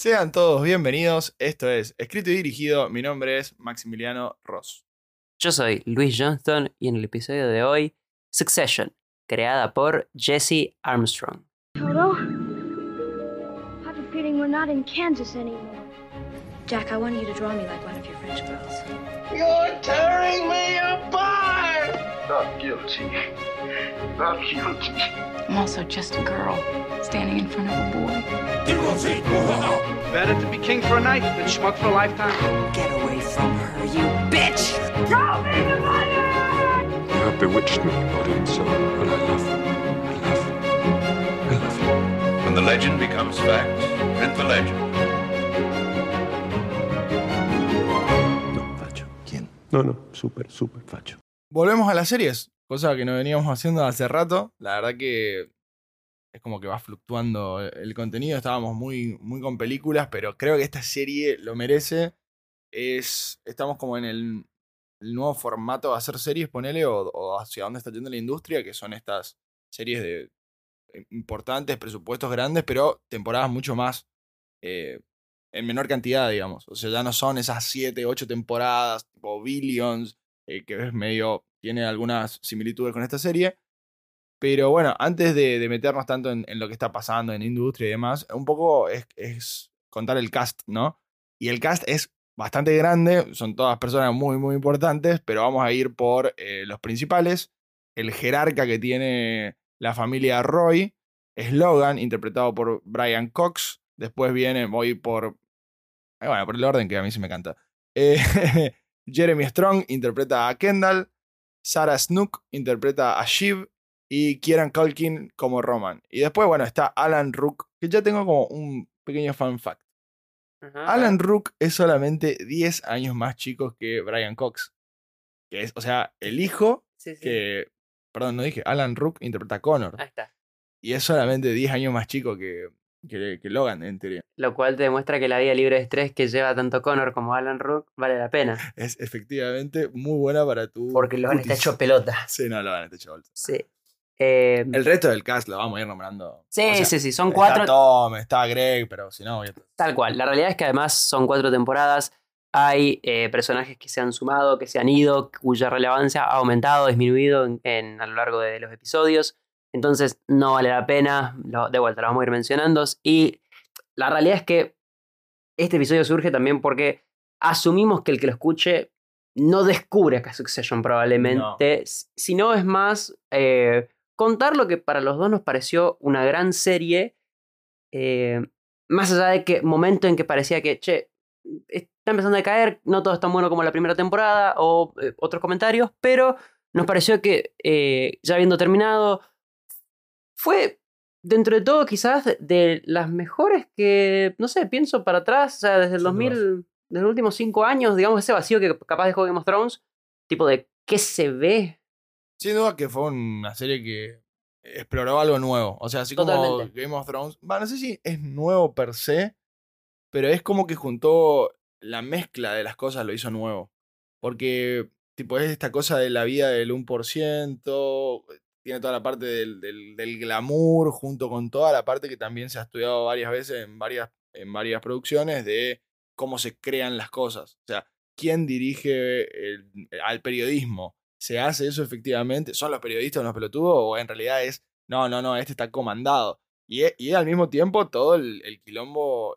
Sean todos bienvenidos. Esto es Escrito y Dirigido. Mi nombre es Maximiliano Ross. Yo soy Luis Johnston y en el episodio de hoy, Succession, creada por Jesse Armstrong. Toto, I have a feeling we're not in Kansas anymore. Jack, I want you to draw me like one of your French girls. You're tearing me apart! Not guilty. Not guilty. I'm also just a girl standing in front of a boy. Better to be king for a night than schmuck for a lifetime. Get away from her, you bitch! Throw me the fire! You have bewitched me, body and soul, and I love you. I love you. I love you. When the legend becomes fact, print the legend. No, facho. ¿Quién? No, no, súper, súper facho. Volvemos a las series, cosa que no veníamos haciendo hace rato. La verdad que es como que va fluctuando el contenido. Estábamos muy, muy con películas, pero creo que esta serie lo merece. Es, estamos como en el, nuevo formato de hacer series, ponele, o, o hacia dónde está yendo la industria, que son estas series de eh, importantes, presupuestos grandes, pero temporadas mucho más eh, en menor cantidad, digamos. O sea, ya no son esas 7, 8 temporadas, tipo Billions, eh, que es medio, tiene algunas similitudes con esta serie. Pero bueno, antes de, meternos tanto en, lo que está pasando en industria y demás, un poco es, contar el cast, ¿no? Y el cast es bastante grande, son todas personas muy, muy importantes, pero vamos a ir por eh, los principales. El jerarca que tiene la familia Roy, Slogan, interpretado por Brian Cox. Después viene, voy por. eh, Bueno, por el orden que a mí se me canta. Jeremy Strong interpreta a Kendall. Sarah Snook interpreta a Shiv. Y Kieran Culkin como Roman. Y después, bueno, está Alan Rook, que ya tengo como un pequeño fun fact. Alan Rook es solamente 10 años más chico que Brian Cox. Que es, o sea, el hijo Sí, sí. que. Perdón, no dije. Alan Rook interpreta a Connor. Ahí está. Y es solamente 10 años más chico que, que, que Logan, en teoría. Lo cual te demuestra que la vida libre de estrés que lleva tanto Connor como Alan Rook vale la pena. Es efectivamente muy buena para tu. Porque Logan está hecho pelota. Sí, no, Logan está hecho bolsa. Sí. Eh, El resto del cast lo vamos a ir nombrando. sí, O sea, sí, sí. Son está cuatro. Tom, está Greg, pero si no, a- Tal cual. La realidad es que además son cuatro temporadas. Hay eh, personajes que se han sumado, que se han ido, cuya relevancia ha aumentado, disminuido en, en- a lo largo de los episodios. Entonces no vale la pena. Lo- de vuelta, lo vamos a ir mencionando. Y la realidad es que este episodio surge también porque asumimos que el que lo escuche no descubre acá Succession probablemente, s- sino es más eh, contar lo que para los dos nos pareció una gran serie. eh, más allá de que momento en que parecía que, che, está empezando a caer, no todo es tan bueno como la primera temporada o eh, otros comentarios, pero nos pareció que ya habiendo terminado, fue dentro de todo quizás de- las mejores que, no sé, pienso para atrás, o sea, desde el Sin 2000, desde los últimos cinco años, digamos, ese vacío que capaz dejó Game of Thrones, tipo de qué se ve. Sin duda que fue una serie que exploró algo nuevo. O sea, así como Totalmente. Game of Thrones. Va, no sé si es nuevo per se, pero es como que juntó la mezcla de las cosas, lo hizo nuevo. Porque, tipo, es esta cosa de la vida del 1%, tiene toda la parte del, del, glamour, junto con toda la parte que también se ha estudiado varias veces en varias, en varias producciones de cómo se crean las cosas. O sea, ¿quién dirige el- al periodismo? ¿Se hace eso efectivamente? ¿Son los periodistas unos pelotudos? ¿O en realidad es, no, no, no, este está comandado? Y, y al mismo tiempo todo el, quilombo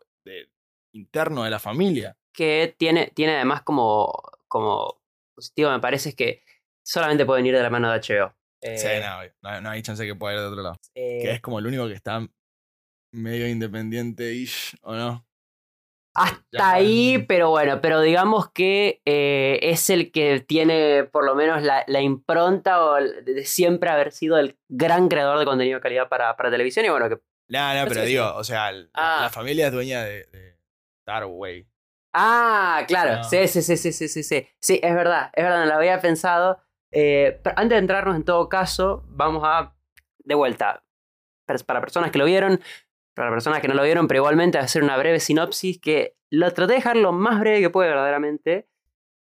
interno de la familia. que tiene, tiene además como, como positivo, me parece, es que solamente pueden ir de la mano de HBO. Sí, eh, no, no, hay chance que pueda ir de otro lado. Eh, que es como el único que está medio independiente-ish, ¿o no? Hasta ahí, pero bueno, pero digamos que eh, es el que tiene por lo menos la, impronta o de siempre haber sido el gran creador de contenido de calidad para, para televisión y bueno, que... No, no, pero digo, o sea, la, ah. familia es dueña de, de Ah, claro, sí, sí, sí, sí, sí, sí, sí, es verdad, es verdad, no lo había pensado. Eh, pero antes de entrarnos en todo caso, vamos a, de vuelta, para personas que lo vieron, para personas que no lo vieron, pero igualmente hacer una breve sinopsis que lo traté de dejar lo más breve que puede verdaderamente.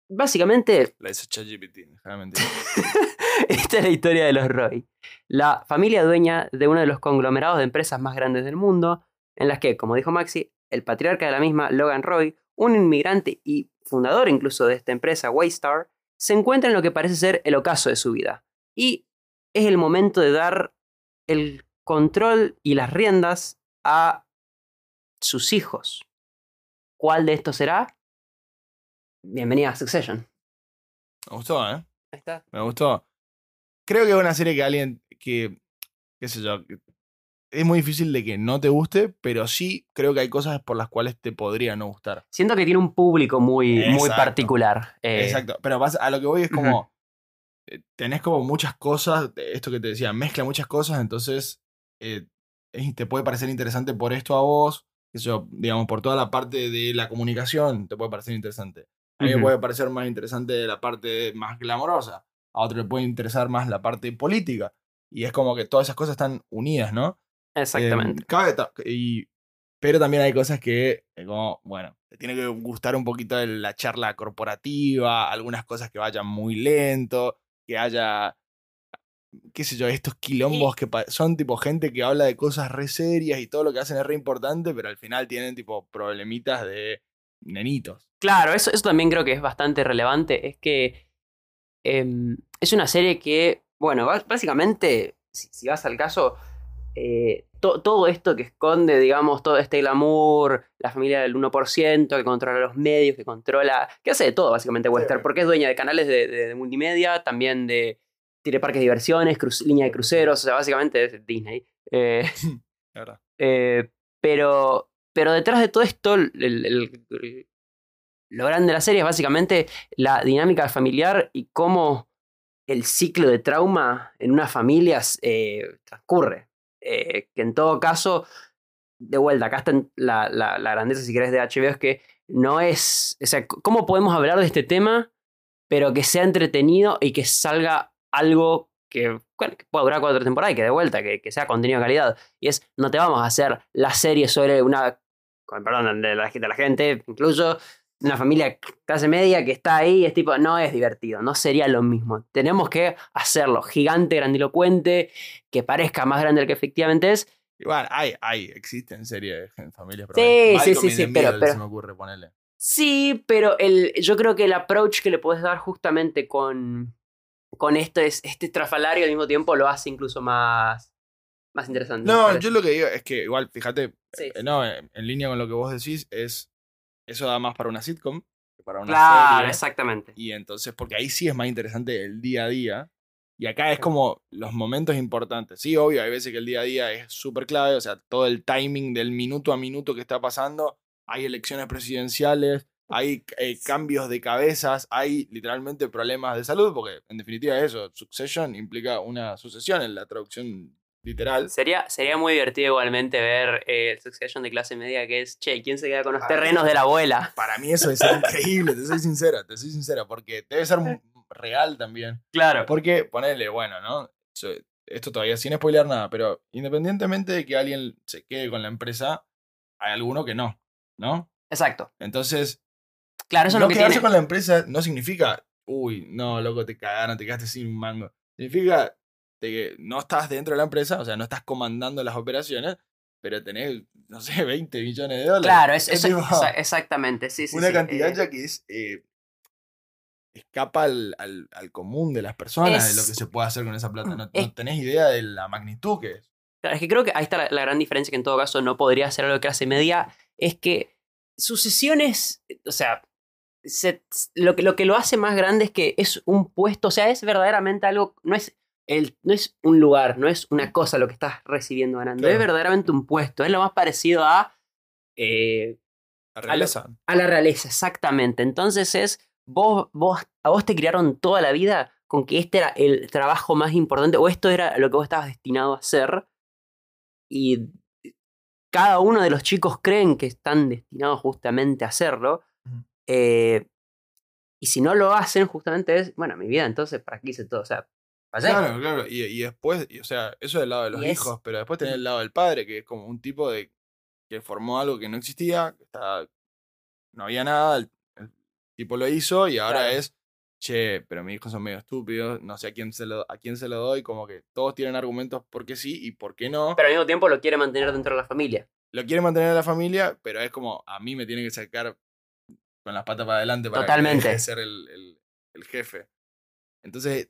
Básicamente, La hizo ChatGPT, esta es la historia de los Roy. La familia dueña de uno de los conglomerados de empresas más grandes del mundo, en las que, como dijo Maxi, el patriarca de la misma, Logan Roy, un inmigrante y fundador incluso de esta empresa, Waystar, se encuentra en lo que parece ser el ocaso de su vida. Y es el momento de dar el control y las riendas a sus hijos. ¿Cuál de estos será? Bienvenida a Succession. Me gustó, ¿eh? Ahí está. Me gustó. Creo que es una serie que alguien que, qué sé yo, es muy difícil de que no te guste, pero sí creo que hay cosas por las cuales te podría no gustar. Siento que tiene un público muy, muy Exacto. particular. eh, Exacto. Pero vas- a lo que voy es como. eh, Tenés como muchas cosas, esto que te decía, mezcla muchas cosas, entonces eh, te puede parecer interesante por esto a vos, yo, digamos, por toda la parte de la comunicación, te puede parecer interesante. A mí me Ujú. puede parecer más interesante la parte más glamorosa, a otro le puede interesar más la parte política, y es como que todas esas cosas están unidas, ¿no? Exactamente. Eh, cabe ta- y, pero también hay cosas que, eh, como, bueno, te tiene que gustar un poquito de la charla corporativa, algunas cosas que vayan muy lento, que haya, qué sé yo, estos quilombos que son tipo gente que habla de cosas re serias y todo lo que hacen es re importante, pero al final tienen tipo problemitas de nenitos. Claro, eso, eso también creo que es bastante relevante. Es que em, es una serie que, bueno, básicamente, si, si vas al caso, eh, to- todo esto que esconde, digamos, todo este glamour, la familia del 1%, que controla los medios, que controla, que hace de todo básicamente Western, porque es dueña de canales de, de- de multimedia, también de, tiene parques de diversiones, línea de cruceros, o sea, básicamente es Disney. Eh, La verdad. eh, pero, pero detrás de todo esto, el- el- el- lo grande de la serie es básicamente la dinámica familiar y cómo el ciclo de trauma en una familia eh, transcurre. Eh, que en todo caso, de vuelta, acá está la, la- la grandeza, si querés, de HBO, es que no es. O sea, ¿cómo podemos hablar de este tema, pero que sea entretenido y que salga algo que, bueno, que pueda durar cuatro temporadas y que de vuelta, que, que sea contenido de calidad? Y es, no te vamos a hacer la serie sobre una. Perdón de la, de la gente, incluso una familia clase media que está ahí, es tipo, no es divertido, no sería lo mismo. Tenemos que hacerlo gigante, grandilocuente, que parezca más grande del que efectivamente es. Igual, hay, hay, existen series en familias. Sí, sí, sí, sí, pero- Se me ocurre ponerle. Sí, pero el, yo creo que el approach que le puedes dar justamente con, con esto es, este trafalario al mismo tiempo lo hace incluso más, más interesante. No, yo lo que digo es que igual, fíjate, Sí, eh, sí. no, en, en línea con lo que vos decís, es eso da más para una sitcom que para una Claro, serie. exactamente. Y entonces, porque ahí sí es más interesante el día a día. Y acá es como los momentos importantes. Sí, obvio, hay veces que el día a día es súper clave, o sea, todo el timing del minuto a minuto que está pasando. Hay elecciones presidenciales, hay eh, cambios de cabezas, hay literalmente problemas de salud, porque en definitiva eso, succession implica una sucesión en la traducción literal. Sería, sería muy divertido igualmente ver eh, el Succession de clase media que es, che, ¿quién se queda con los terrenos de la abuela? Para mí eso ser increíble, te soy sincera, te soy sincera, porque debe ser real también. Claro. Porque, ponele, bueno, ¿no? Esto todavía sin spoilear nada, pero independientemente de que alguien se quede con la empresa, hay alguno que no, ¿no? Exacto. Entonces, Claro, eso no es lo que quedarse tiene. con la empresa no significa, uy, no, loco, te cagaron, te quedaste sin un mango. Significa de que no estás dentro de la empresa, o sea, no estás comandando las operaciones, pero tenés, no sé, 20 millones de dólares. Claro, es, Es eso- tipo exa- exactamente. Sí, sí, una sí, cantidad eh, ya que es... eh, escapa al, al- al común de las personas de lo Es- que se puede hacer con esa plata. No, es- no tenés idea de la magnitud que es. Claro, es que creo que ahí está la, la gran diferencia que en todo caso no podría ser algo de clase media, es que sucesiones, o sea, se- lo, que, lo que lo hace más grande es que es un puesto, o sea, es verdaderamente algo, no es, el, no es un lugar, no es una cosa lo que estás recibiendo ganando, Claro. es verdaderamente un puesto, es lo más parecido a, eh, La realeza. a la realeza, exactamente. Entonces es, vos, vos, a vos te criaron toda la vida con que este era el trabajo más importante o esto era lo que vos estabas destinado a hacer y cada uno de los chicos creen que están destinados justamente a hacerlo. Eh, y si no lo hacen, justamente es, bueno, mi vida, entonces, ¿para qué hice todo? O sea, Claro, claro. Y, y después, y, o sea, eso del lado de los es- hijos, pero después tenés el lado del padre, que es como un tipo de que formó algo que no existía, que estaba- no había nada, el, el tipo lo hizo y ahora Claro. es, che, pero mis hijos son medio estúpidos, no sé a quién se lo, a quién se lo doy, como que todos tienen argumentos por qué sí y por qué no. Pero al mismo tiempo lo quiere mantener dentro de la familia. lo quiere mantener a la familia, pero es como, a mí me tiene que sacar con las patas para adelante para que Totalmente. de ser el, el- el jefe. Entonces,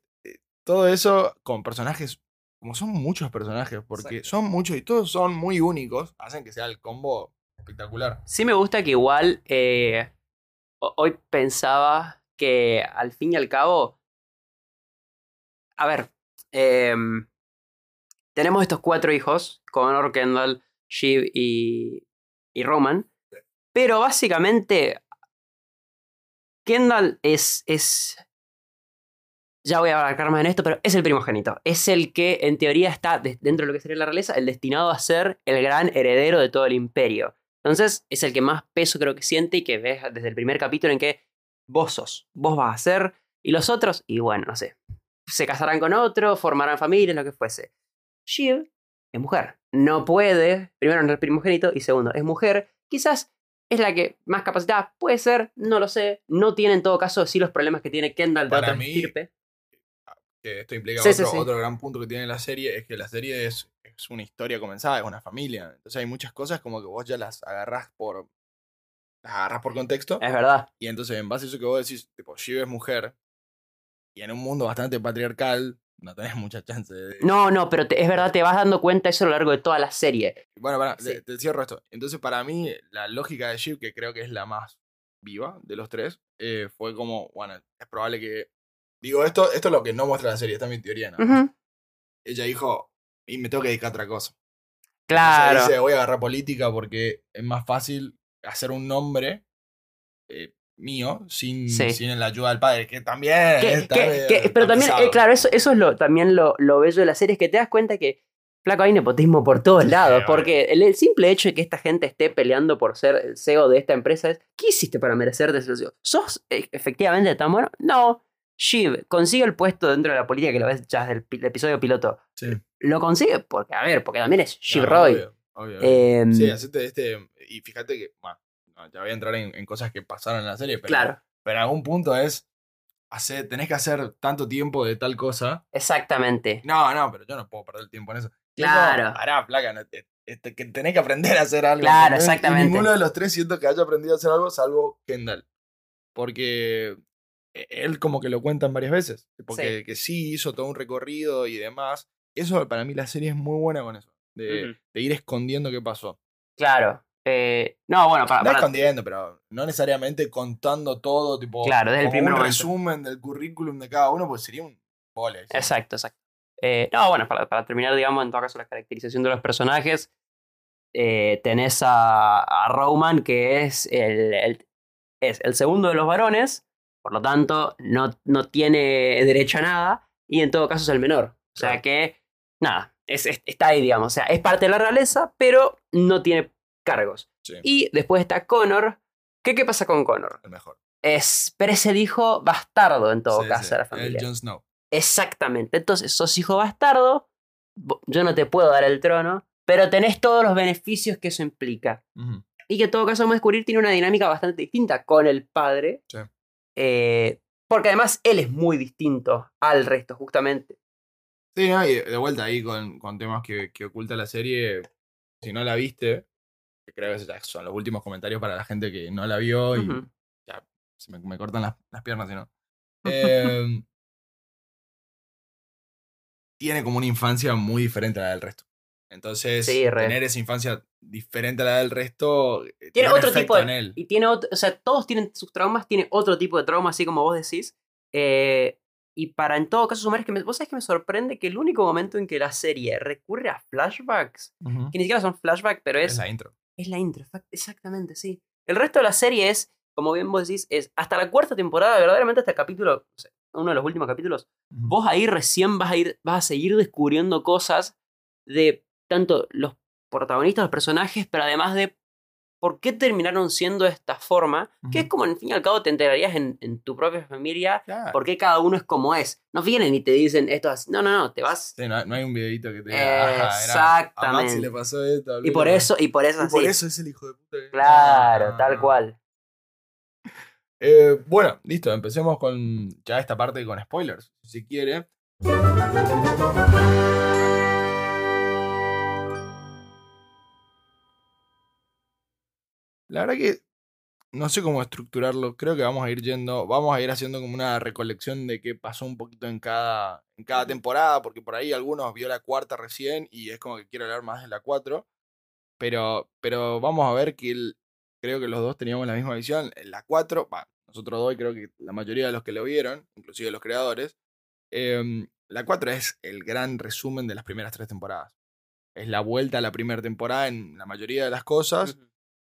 todo eso con personajes, como son muchos personajes, porque son muchos y todos son muy únicos, hacen que sea el combo espectacular. Sí me gusta que igual eh, ho- hoy pensaba que al fin y al cabo, a ver, em, tenemos estos cuatro hijos, Connor, Kendall, Shiv y, y Roman, pero básicamente Kendall es, es, ya voy a abarcar más en esto, pero es el primogénito, es el que en teoría está de- dentro de lo que sería la realeza, el destinado a ser el gran heredero de todo el imperio. Entonces es el que más peso creo que siente y que ves desde el primer capítulo en que vos sos, vos vas a ser, y los otros, y bueno, no sé, se casarán con otro, formarán familias, lo que fuese. Shiv es mujer, no puede, primero no es el primogénito y segundo es mujer, quizás es la que más capacitada puede ser, no lo sé, no tiene en todo caso sí los problemas que tiene Kendall de Para otra mí, estirpe. Que esto implica Sí, otro, sí. otro gran punto que tiene la serie, es que la serie es, es una historia comenzada, es una familia. Entonces hay muchas cosas como que vos ya las agarrás por... Las agarrás por contexto. Es verdad. Y entonces, en base a eso que vos decís, tipo, Shiv es mujer, y en un mundo bastante patriarcal, no tenés mucha chance de... No, no, pero te- es verdad, te vas dando cuenta eso a lo largo de toda la serie. Bueno, pará, Sí. te, te cierro esto. Entonces, para mí, la lógica de Shiv, que creo que es la más viva de los tres, eh, fue como, bueno, es probable que... Digo, esto, esto es lo que no muestra la serie, esta es mi teoría. Ujú. Ella dijo, y me tengo que dedicar a otra cosa. Claro. Entonces dice, voy a agarrar política porque es más fácil hacer un nombre eh, mío sin, Sí. sin la ayuda del padre, que también Que- pero también, eh, claro, eso, eso es lo, también lo, lo bello de la serie, es que te das cuenta que, flaco, hay nepotismo por todos lados, porque el, el simple hecho de que esta gente esté peleando por ser el CEO de esta empresa es, ¿qué hiciste para merecerte ese CEO? ¿Sos eh, efectivamente tan bueno? No. Shiv consigue el puesto dentro de la política que lo ves ya desde el, pi- el episodio piloto. Sí. Lo consigue porque, a ver, porque también es Shiv Roy. obvio, obvio, Sí, hacete este. Y fíjate que. Bueno, no, ya voy a entrar en, en cosas que pasaron en la serie, pero, claro, pero en algún punto es. Hacer, tenés que hacer tanto tiempo de tal cosa. exactamente. No, no, pero yo no puedo perder el tiempo en eso. Claro. Pará, placa, no, te- este, que tenés que aprender a hacer algo. Claro, exactamente. ninguno de los tres siento que haya aprendido a hacer algo salvo Kendall. Porque él como que lo cuentan varias veces. Porque Sí. que sí hizo todo un recorrido y demás. Eso para mí la serie es muy buena con eso. De, ir escondiendo qué pasó. Claro. Eh, no, bueno, para, No para- escondiendo, pero no necesariamente contando todo, tipo. Claro, desde el primer un momento. resumen del currículum de cada uno, pues sería un vole. sí. Exacto, exacto. Eh, no, bueno, para, para terminar, digamos, en todo caso, la caracterización de los personajes, eh, tenés a, a Roman, que es el, el- es el segundo de los varones, por lo tanto, no, no tiene derecho a nada, y en todo caso es el menor. O sea Claro. que, nada, es, es- está ahí, digamos. O sea, es parte de la realeza, pero no tiene cargos. Sí, Y después está Connor. ¿Qué, qué pasa con Connor? el mejor. Es, pero es el hijo bastardo en todo Sí, caso sí, de la el familia. Jon Snow. Exactamente. Entonces, sos hijo bastardo. Yo no te puedo dar el trono. Pero tenés todos los beneficios que eso implica. Y que en todo caso, vamos a descubrir, tiene una dinámica bastante distinta con el padre. Sí. Eh, porque además él es muy distinto al resto, justamente. Sí, no, y de vuelta ahí con, con temas que, que oculta la serie. Si no la viste, creo que son los últimos comentarios para la gente que no la vio y ya se me, me cortan las, las piernas si no. Em, tiene como una infancia muy diferente a la del resto. Entonces, Sí, tener esa infancia diferente a la del resto eh, Tiene otro tipo de. en él. Y tiene otro. O sea, todos tienen sus traumas, tiene otro tipo de trauma, así como vos decís. Eh, y para en todo caso sumar es que me, vos sabés que me sorprende que el único momento en que la serie recurre a flashbacks, que ni siquiera son flashbacks, pero Es es la intro. Es la intro, exactamente, sí. El resto de la serie es, como bien vos decís, es hasta la cuarta temporada, verdaderamente hasta el capítulo, uno de los últimos capítulos, vos ahí recién vas a ir, vas a seguir descubriendo cosas de tanto los protagonistas, los personajes, pero además de por qué terminaron siendo de esta forma, que es como, en fin y al cabo, te enterarías en, en tu propia familia Claro. por qué cada uno es como es. No vienen y te dicen esto así. No, no, no, te vas. Sí, no, no hay un videito que te diga, "Ajá, era- a Maxi Exactamente. le pasó esto. Y por eso, y por eso y por así. eso es el hijo de puta. que- Claro, Ah, tal cual. Eh, bueno, listo, empecemos con ya esta parte con spoilers, si quiere. La verdad que no sé cómo estructurarlo. Creo que vamos a ir yendo, vamos a ir haciendo como una recolección de qué pasó un poquito en cada, en cada temporada, porque por ahí algunos vio la cuarta recién y es como que quiero hablar más de la cuatro. Pero, pero vamos a ver que el- creo que los dos teníamos la misma visión. La cuatro, nosotros dos y creo que la mayoría de los que lo vieron, inclusive los creadores, em, la cuatro es el gran resumen de las primeras tres temporadas. Es la vuelta a la primera temporada en la mayoría de las cosas.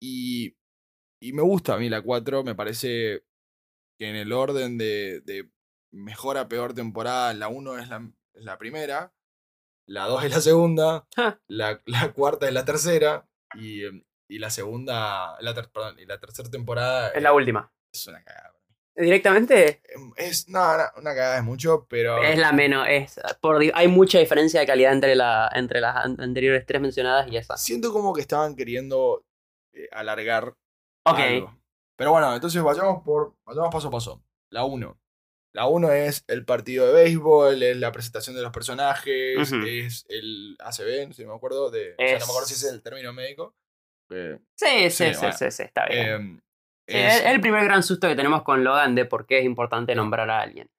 Y, y me gusta a mí la 4, me parece que en el orden de, de mejor a peor temporada, la 1 es la, es la primera, la 2 es la segunda, la, la cuarta es la tercera y, em, y la segunda, la ter- perdón, y la tercera temporada Es la última. es una cagada. Directamente Em, Es, no, no, una cagada es mucho, pero... es la menos. Es, por, di- hay mucha diferencia de calidad entre, la, entre las an- anteriores tres mencionadas y esa. Siento como que estaban queriendo eh, alargar algo. Pero bueno, entonces vayamos por. Vayamos paso a paso. La 1. La 1 es el partido de béisbol, es la presentación de los personajes, es el ACB, no sé me acuerdo. De, o sea, no me acuerdo si Es- es el término médico. eh, Sí, sí, Sí, sí, bueno. sí, sí, está bien. em, es- es el primer gran susto que tenemos con Logan de por qué es importante nombrar a alguien.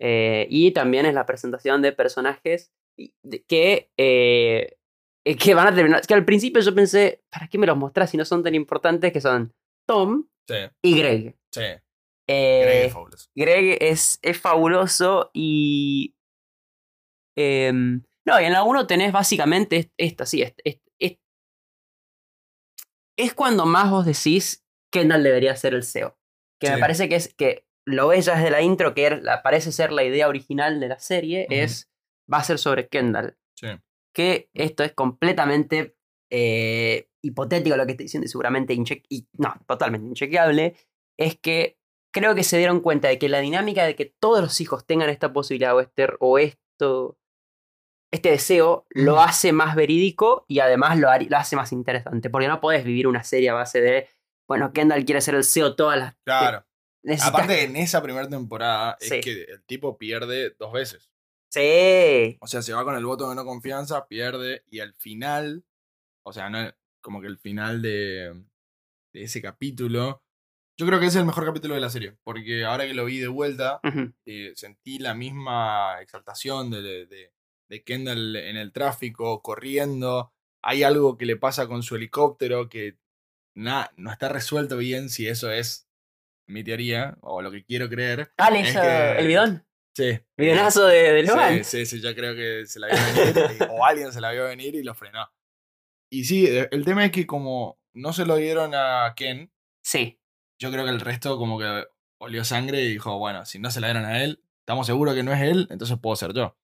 Eh, y también es la presentación de personajes que, eh, eh, que van a terminar. Que al principio yo pensé, ¿para qué me los mostrás si no son tan importantes? Que son Tom sí, y Greg. sí. Eh, Greg es fabuloso. Greg es, es fabuloso y. em, no, y en la 1 tenés básicamente est- esta, sí. Es, es, es- es cuando más vos decís Kendall debería ser el CEO. Que me parece que es que lo ves ya desde la intro, que er- la- parece ser la idea original de la serie, es. Va a ser sobre Kendall. Sí. Que esto es completamente eh, hipotético lo que estoy diciendo y seguramente y, no, totalmente inchequeable. Es que creo que se dieron cuenta de que la dinámica de que todos los hijos tengan esta posibilidad o, este, o esto, este deseo, lo Ujú. hace más verídico y además lo, hace más interesante. Porque no podés vivir una serie a base de, bueno, Kendall quiere ser el CEO todas las... Claro. necesitas- Aparte, en esa primera temporada Sí. es que el tipo pierde dos veces. Sí. O sea, se va con el voto de no confianza, pierde, y al final, o sea, no, como que el final de, de ese capítulo, yo creo que es el mejor capítulo de la serie, porque ahora que lo vi de vuelta, eh, sentí la misma exaltación de, de, de- Kendall en el tráfico, corriendo, hay algo que le pasa con su helicóptero que na- no está resuelto bien si eso es mi teoría, o lo que quiero creer. Dale, Es eso, que- el bidón. Sí. De, de Logan. Sí, sí, sí, yo creo que se la vio venir, y- o alguien se la vio venir y lo frenó. Y sí, e- el tema es que como no se lo dieron a Ken, Sí. yo creo que el resto como que olió sangre y dijo, bueno, si no se la dieron a él, estamos seguros que no es él, entonces puedo ser yo.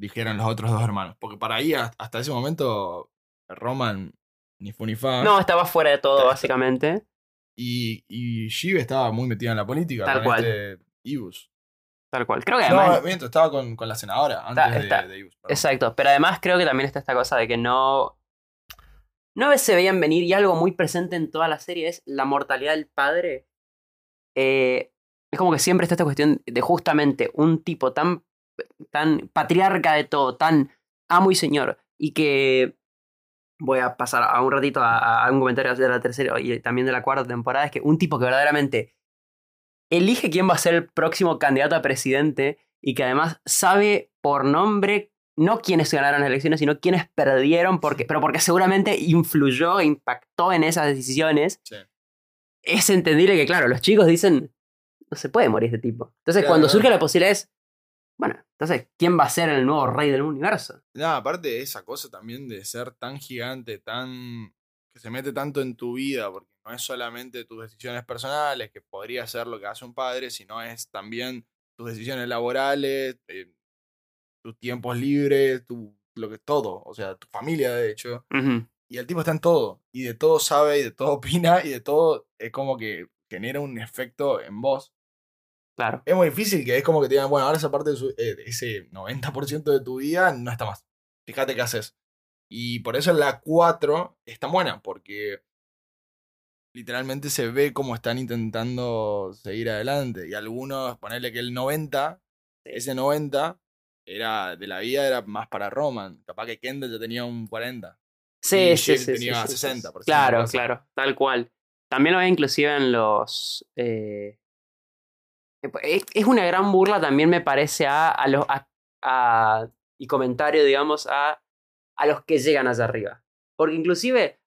Dijeron los otros dos hermanos. Porque para ahí, has- hasta ese momento, Roman ni fu ni fa. No, estaba fuera de todo, Está- básicamente. Y, y Shiv estaba muy metida en la política. Tal con cual. Este Ibus. Tal cual. Creo que No, además. miento, estaba con, con la senadora antes Está- de- está- de, Ibus. Exacto, pero además creo que también está esta cosa de que no. No se veían venir y algo muy presente en toda la serie es la mortalidad del padre. Eh, es como que siempre está esta cuestión de justamente un tipo tan, tan patriarca de todo, tan amo y señor, y que voy a pasar a un ratito a, a un comentario de la tercera y también de la cuarta temporada, es que un tipo que verdaderamente elige quién va a ser el próximo candidato a presidente y que además sabe por nombre no quiénes ganaron las elecciones, sino quiénes perdieron, porque, pero porque seguramente influyó e impactó en esas decisiones. Sí. Es entendible que, claro, los chicos dicen, no se puede morir este tipo. Entonces, Claro, cuando claro. surge la posibilidad es, bueno, entonces, ¿quién va a ser el nuevo rey del universo? No, aparte de esa cosa también de ser tan gigante, tan. Que se mete tanto en tu vida, porque no es solamente tus decisiones personales, que podría ser lo que hace un padre, sino es también tus decisiones laborales, eh, tus tiempos libres, tu, lo que todo, o sea, tu familia de hecho. Y el tipo está en todo, y de todo sabe, y de todo opina, y de todo es como que genera un efecto en vos. Claro. Es muy difícil que es como que te digan, bueno, ahora esa parte de, su- eh, ese 90% de tu vida no está más. Fíjate qué haces. Y por eso la 4 es tan buena, porque literalmente se ve cómo están intentando seguir adelante. Y algunos, ponerle que el 90, ese 90 era de la vida era más para Roman. Capaz que Kendall ya tenía un 40. Sí, Y sí, sí, tenía sí, sí, 60, sí. por Claro, claro, tal cual. También lo ve inclusive en los... eh, es, es una gran burla también me parece a, a los... a- a- y comentario, digamos, a, a los que llegan allá arriba. Porque inclusive,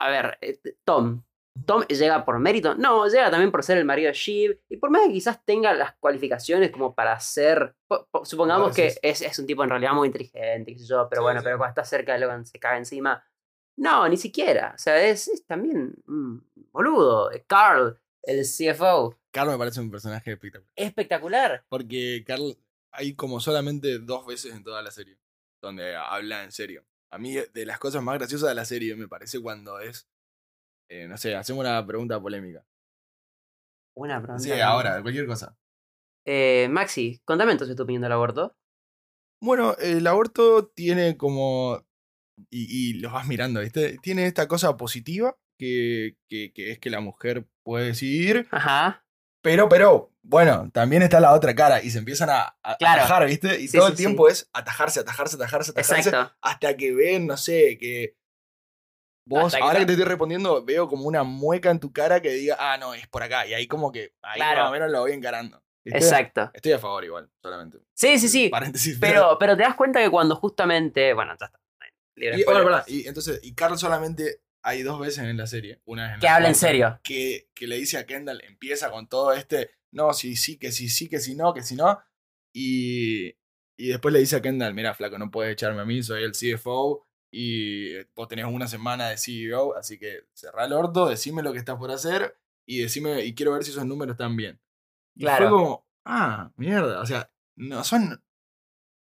a ver, eh, Tom. Tom llega por mérito. No, llega también por ser el marido de Shiv. Y por más que quizás tenga las cualificaciones como para ser. po- po- Supongamos que es, es un tipo en realidad muy inteligente, qué sé yo, pero Sí, bueno, sí. pero cuando está cerca de Logan se caga encima. No, ni siquiera. O sea, es, es también. mm, boludo. Carl, el CFO. Carl me parece un personaje espectacular. Espectacular. Porque Carl hay como solamente dos veces en toda la serie donde habla en serio. A mí, de las cosas más graciosas de la serie, me parece cuando es. eh, no sé, hacemos una pregunta polémica. Buena pregunta. Sí, ahora, cualquier cosa. Eh, Maxi, contame entonces tu opinión del aborto. Bueno, el aborto tiene como. Y, y los vas mirando, ¿viste? Tiene esta cosa positiva que, que, que es que la mujer puede decidir. Ajá. Pero, pero, bueno, también está la otra cara y se empiezan a, a Claro. atajar, ¿viste? Y Sí, todo sí, el tiempo es atajarse, atajarse, atajarse, atajarse. Exacto. Hasta que ven, no sé, que. Vos, que ahora que te estoy respondiendo, veo como una mueca en tu cara que diga, ah, no, es por acá. Y ahí como que, ahí Claro. más o menos lo voy encarando. Exacto. Estoy a favor igual, solamente. Sí, sí, sí. Paréntesis. Pero, pero te das cuenta que cuando justamente. Bueno, ya está. Y, bueno, y entonces, y Carl solamente hay dos veces en la serie. Una vez en que la habla en serio. Que, que le dice a Kendall, empieza con todo este, no, sí, sí, que sí, sí, que sí, no, que sí, no. Y, y después le dice a Kendall, mira, flaco, no puedes echarme a mí, soy el CFO y vos tenés una semana de CEO, así que cerrá el orto, decime lo que estás por hacer y decime, y quiero ver si esos números están bien. Y Claro. fue como, ah, mierda, o sea, no son,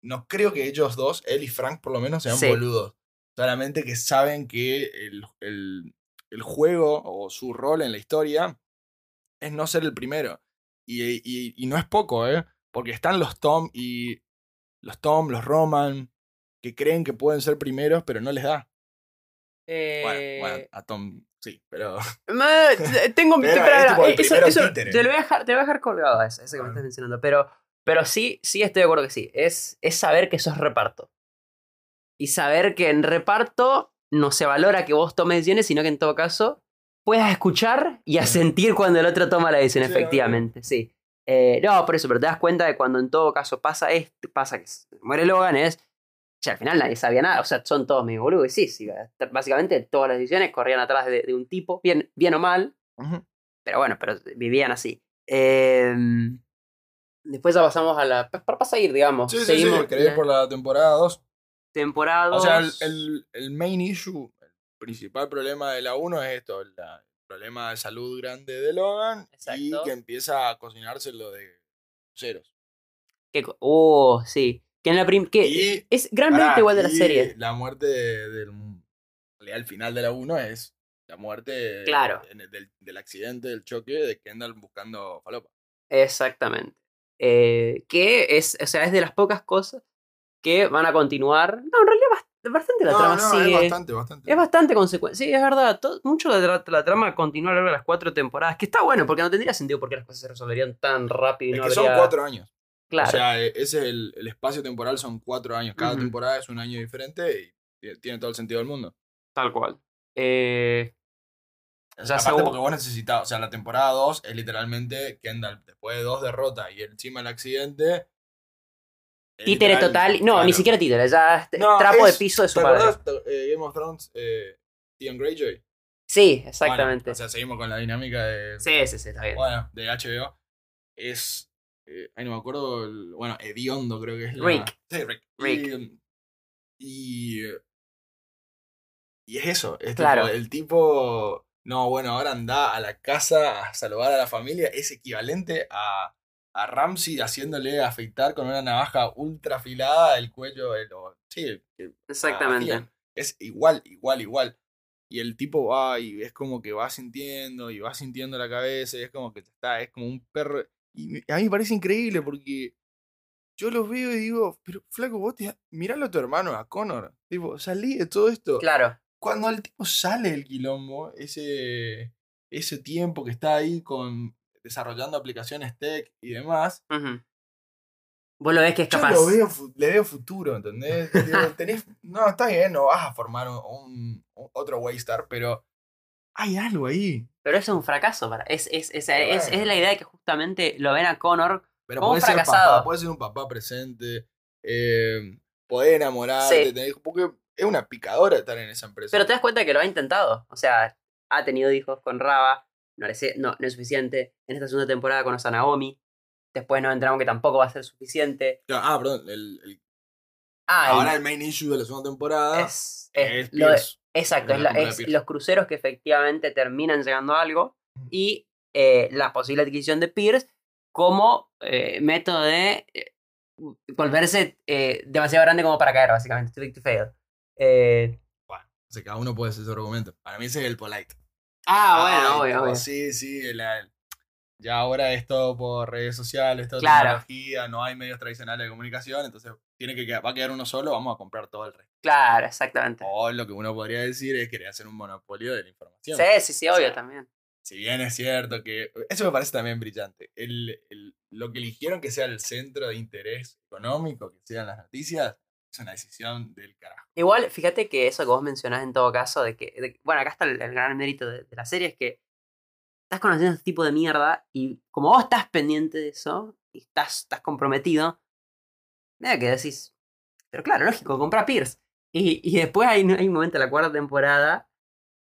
no creo que ellos dos, él y Frank por lo menos, sean Sí. boludos. Solamente que saben que el, el, el juego o su rol en la historia es no ser el primero. Y, y, y no es poco, ¿eh? Porque están los Tom y los Tom, los Roman, que creen que pueden ser primeros, pero no les da. Bueno, bueno, Eh, a Tom sí, pero... tengo. Eh, te lo voy a dejar, te lo voy a dejar colgado a ese, ese que me estás mencionando. Pero, pero sí, sí estoy de acuerdo que sí. Es, es saber que eso es reparto. Y saber que en reparto no se valora que vos tomes decisiones, sino que en todo caso puedas escuchar y a sentir cuando el otro toma la decisión, Sí, efectivamente. Sí. Eh, no, por eso, pero te das cuenta de cuando en todo caso pasa esto, pasa que muere Logan, es. che, al final nadie sabía nada, o sea, son todos medio boludos. y Sí, sí, básicamente todas las decisiones corrían atrás de, de un tipo, bien, bien o mal, pero bueno, pero vivían así. Em, después ya pasamos a la. Para, para seguir, digamos. Sí, seguimos sí, por la temporada 2. Temporada. O sea, el, el, el main issue, el principal problema de la 1 es esto, la- el problema de salud grande de Logan y Exacto. que empieza a cocinárselo de ceros. que uh, sí. Que en la prim- que Y- es granmente Pará, igual de la y serie. La muerte de- del... el final de la 1 es la muerte Claro. del, del accidente, del choque de Kendall buscando falopa. Exactamente. Eh, que es, o sea, es de las pocas cosas que van a continuar. No, en realidad bast- bastante la no, trama no, sigue. es bastante, bastante. Es bastante consecuencia. Sí, es verdad. todo- mucho de la, la trama continúa a lo largo de las cuatro temporadas. Que está bueno, porque no tendría sentido por qué las cosas se resolverían tan rápido y es no que habría... son cuatro años. Claro. O sea, e- ese es el, el espacio temporal, son cuatro años. Cada temporada es un año diferente y tiene- todo el sentido del mundo. Tal cual. Eh, O sea, aparte porque vos necesitas, o sea, la temporada 2 es literalmente Kendall, después de dos derrotas y encima el accidente. Títere literal, total. No, claro. ni siquiera títere. Ya No, trapo es- de piso de su ¿Te padre. acordás eh, Game of Thrones? Eh, Theon Greyjoy. Sí, Bueno, exactamente. o sea, seguimos con la dinámica de, sí, sí, sí, está bien. bueno, de HBO. Es. eh, ay, no me acuerdo. el- bueno, Ediondo creo que es la. Rick. Sí, Rick. Rick. Y. Y, y es eso. Es tipo, Claro. el tipo. No, bueno, ahora anda a la casa a saludar a la familia. Es equivalente a, a Ramsey haciéndole afeitar con una navaja ultra afilada el cuello. de lo- sí, el- Exactamente. a Theon. Es igual, igual, igual. Y el tipo va y es como que va sintiendo y va sintiendo la cabeza y es como que está, es como un perro. Y a mí me parece increíble porque yo los veo y digo, pero flaco, vos te, miralo a tu hermano, a Connor. Tipo, salí de todo esto. Claro. Cuando el tipo sale del quilombo, ese, ese tiempo que está ahí con desarrollando aplicaciones tech y demás, Ujú. Vos lo ves que es yo capaz. lo veo, le veo futuro, ¿entendés? Digo, tenés- no, está bien, no vas a formar un, un- un- otro Waystar, pero hay algo ahí. Pero eso es un fracaso. Para, es, es, es, es, la idea de que justamente lo ven a Connor. Pero Como un ser fracasado. papá, puede ser un papá presente, eh, poder enamorarte, Sí. tener- porque es una picadora estar en esa empresa. Pero te das cuenta que lo ha intentado. O sea, ha tenido hijos con Raba. No, le sé- no, no es suficiente. En esta segunda temporada a Naomi. Después nos enteramos que tampoco va a ser suficiente. Ah, perdón, el- el- Ah, ahora el- el main issue de la segunda temporada es, es es lo de-. Exacto, Es la los cruceros que efectivamente terminan llegando a algo y eh, la posible adquisición de Pierce como eh, método de eh, volverse demasiado grande como para caer, básicamente. Too big to fail. Bueno, o sea, cada uno puede hacer su argumento. Para mí ese es el polite. Ah, bueno, Ay, obvio. Sí, sí, la- ya ahora es todo por redes sociales, todo Claro. tecnología, no hay medios tradicionales de comunicación, entonces tiene que quedar- va a quedar uno solo, vamos a comprar todo el resto. Claro, exactamente. O lo que uno podría decir es querer hacer un monopolio de la información. Sí, sí, sí, obvio sea, también. Si bien es cierto que. Eso me parece también brillante. El, el- lo que eligieron que sea el centro de interés económico, que sean las noticias, es una decisión del carajo. Igual, fíjate que eso que vos mencionás en todo caso, de que, de- bueno, acá está el, el gran mérito de, de la serie, es que estás conociendo este tipo de mierda y como vos estás pendiente de eso y estás, estás comprometido, nada que decís, pero claro, lógico, compra Pierce. Y, y después hay, hay un momento en la cuarta temporada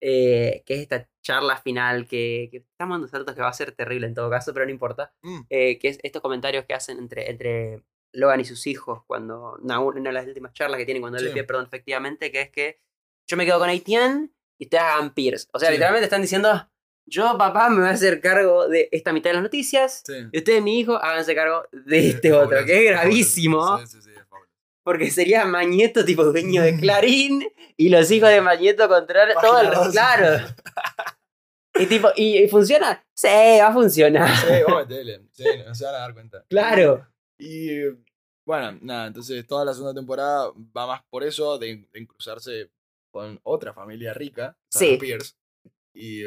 eh, que es esta charla final que, que estamos dando saltos que va a ser terrible en todo caso, pero no importa. Mm. eh, que es estos comentarios que hacen entre, entre Logan y sus hijos cuando una, una de las últimas charlas que tienen cuando él Sí. le pide perdón efectivamente, que es que yo me quedo con Etienne y ustedes hagan Pierce. O sea, Sí. literalmente están diciendo, yo papá me voy a hacer cargo de esta mitad de las noticias Sí. y ustedes, mi hijo, háganse cargo de este Es otro, fabuloso, que es gravísimo, Sí, sí, sí, es fabuloso. porque sería Mañeto tipo dueño de Clarín y los hijos de Mañeto controlan todo el... Dos. Claro. Y tipo, ¿y, y funciona? Sí, va a funcionar. Sí, vos metele. Sí, no se van a dar cuenta. Claro. Y bueno, nada, entonces toda la segunda temporada va más por eso, de, de cruzarse con otra familia rica, o Sí. los Pierce. Y,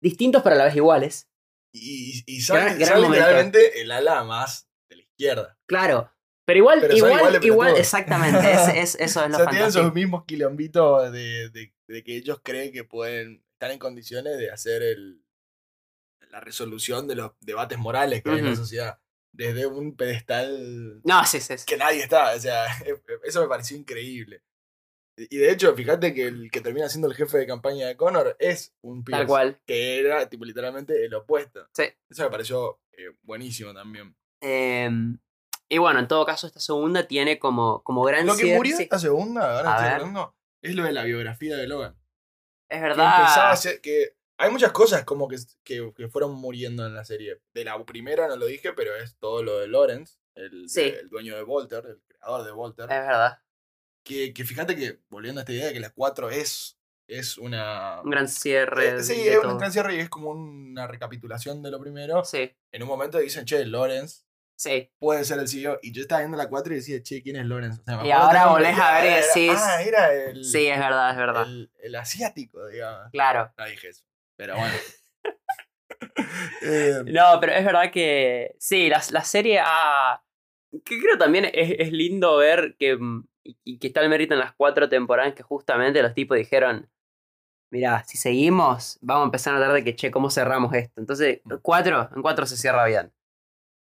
Distintos pero a la vez iguales. y, y Gran- literalmente el ala más de la izquierda. Claro. Pero igual, Pero igual, igual, exactamente. Es, es- eso es O lo sea, tienen esos mismos quilombitos de, de, de que ellos creen que pueden estar en condiciones de hacer el, la resolución de los debates morales que hay en la sociedad. Desde un pedestal No, sí, sí. sí. que nadie está. O sea, eso me pareció increíble. Y de hecho, fíjate que el que termina siendo el jefe de campaña de Connor es un Tal Pierce, cual. que era tipo literalmente el opuesto. Sí. Eso me pareció eh, buenísimo también. Em, y bueno, en todo caso, esta segunda tiene como, como gran Lo que cierre- murió sí, esta segunda, ahora estoy hablando, es lo de la biografía de Logan. Es que verdad. empezaba a ser- que hay muchas cosas como que, que, que fueron muriendo en la serie. De la primera no lo dije, pero es todo lo de Lawrence, el, Sí. el dueño de Volter, el creador de Volter. Es verdad. Que, que fíjate que, volviendo a esta idea de que la 4 es, es una... Un gran cierre. Eh, sí, es todo. un gran cierre y es como una recapitulación de lo primero. Sí, En un momento dicen, che, Lawrence sí. puede ser el CEO. Y yo estaba viendo la 4 y decía, che, ¿quién es Lawrence? O sea, Y ahora volvés a ver y era- decís- Ah, era el, Sí, es verdad, es verdad. el, el asiático, digamos. Claro. No dije eso, pero bueno. Eh, No, pero es verdad que sí, la, la serie ha... Que creo también es, es lindo ver que, mm, y, que está el mérito en las cuatro temporadas que justamente los tipos dijeron, mira, si seguimos, vamos a empezar a notar de que, che, ¿cómo cerramos esto? Entonces, cuatro, en cuatro se cierra bien.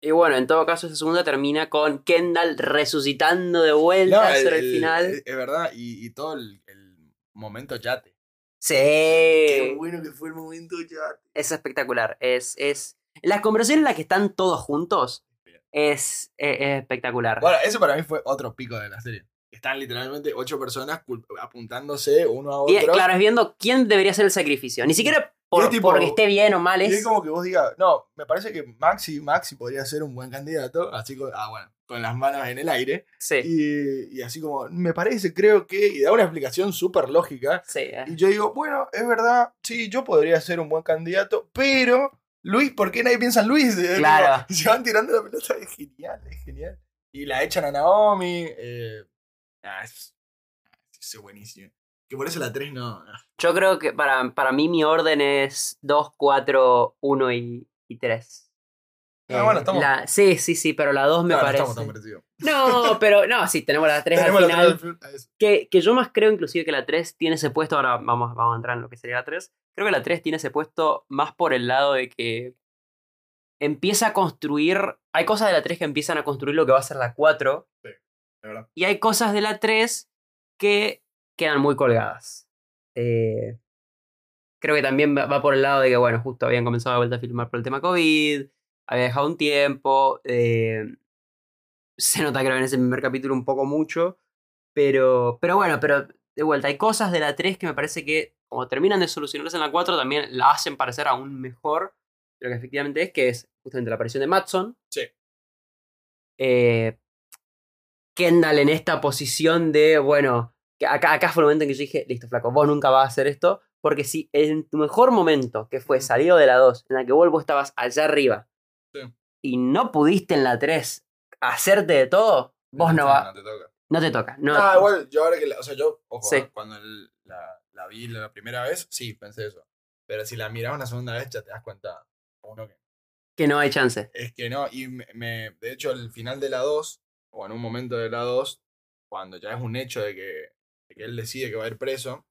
Y bueno, en todo caso, esta segunda termina con Kendall resucitando de vuelta no, sobre el, final. Es, es verdad, y, y todo el, el momento yate. Sí. Qué bueno que fue el momento yate. Es espectacular. Es, es... Las conversaciones en las que están todos juntos es, es- es espectacular. Bueno, eso para mí fue otro pico de la serie. Están literalmente ocho personas apuntándose uno a otro. Bien, claro, es viendo quién debería ser el sacrificio. Ni siquiera por, es tipo- porque esté bien o mal. Y Es, es como que vos digas, no, me parece que Maxi, Maxi podría ser un buen candidato, así con, ah, bueno, con las manos en el aire. Sí, Y, y así como, me parece, creo que, y da una explicación súper lógica. sí. eh. Y yo digo, bueno, es verdad, sí, yo podría ser un buen candidato, pero Luis, ¿por qué nadie piensa en Luis? Claro. como, se van tirando la pelota, es genial, es genial. Y la echan a Naomi. Eh, ah, es, es buenísimo. Que por eso la 3 no. no. Yo creo que para, para mí mi orden es 2, 4, 1 y, y 3. Ah, bueno, estamos- sí, sí, sí, pero la 2 me No, no parece. estamos tan parecidos. No, pero no, sí, tenemos la 3 al Tenemos la final. tres al fin- a eso. Que, que yo más creo inclusive que la 3 tiene ese puesto, ahora vamos, vamos a entrar en lo que sería la 3, creo que la 3 tiene ese puesto más por el lado de que empieza a construir. Hay cosas de la 3 que empiezan a construir lo que va a ser la 4. de verdad. Y hay cosas de la 3 que quedan muy colgadas. Eh, creo que también va- por el lado de que, bueno, justo habían comenzado de vuelta a filmar por el tema COVID, había dejado un tiempo. eh, se nota, creo, en ese primer capítulo un poco mucho. Pero, pero bueno, pero de vuelta, hay cosas de la 3 que me parece que, como terminan de solucionarse en la 4, también la hacen parecer aún mejor de lo que efectivamente es, que es justamente la aparición de Matson. Sí. Eh, Kendall en esta posición de, bueno, acá, acá fue el momento en que yo dije, listo, flaco, vos nunca vas a hacer esto, porque si en tu mejor momento, que fue salido de la 2, en la que vos vos estabas allá arriba, Sí. y no pudiste en la 3 hacerte de todo, vos no vas, No te toca. no te toca. No, Ah, igual, yo ahora que la, o sea, yo, ojo, Sí. ¿eh? cuando el- la, la vi la primera vez, sí, pensé eso. Pero si la miras una segunda vez, ya te das cuenta, uno que que no hay chance. es que no, y me, me- de hecho, el final de la 2, o en un momento de la 2, cuando ya es un hecho de que, que él decide que va a ir preso,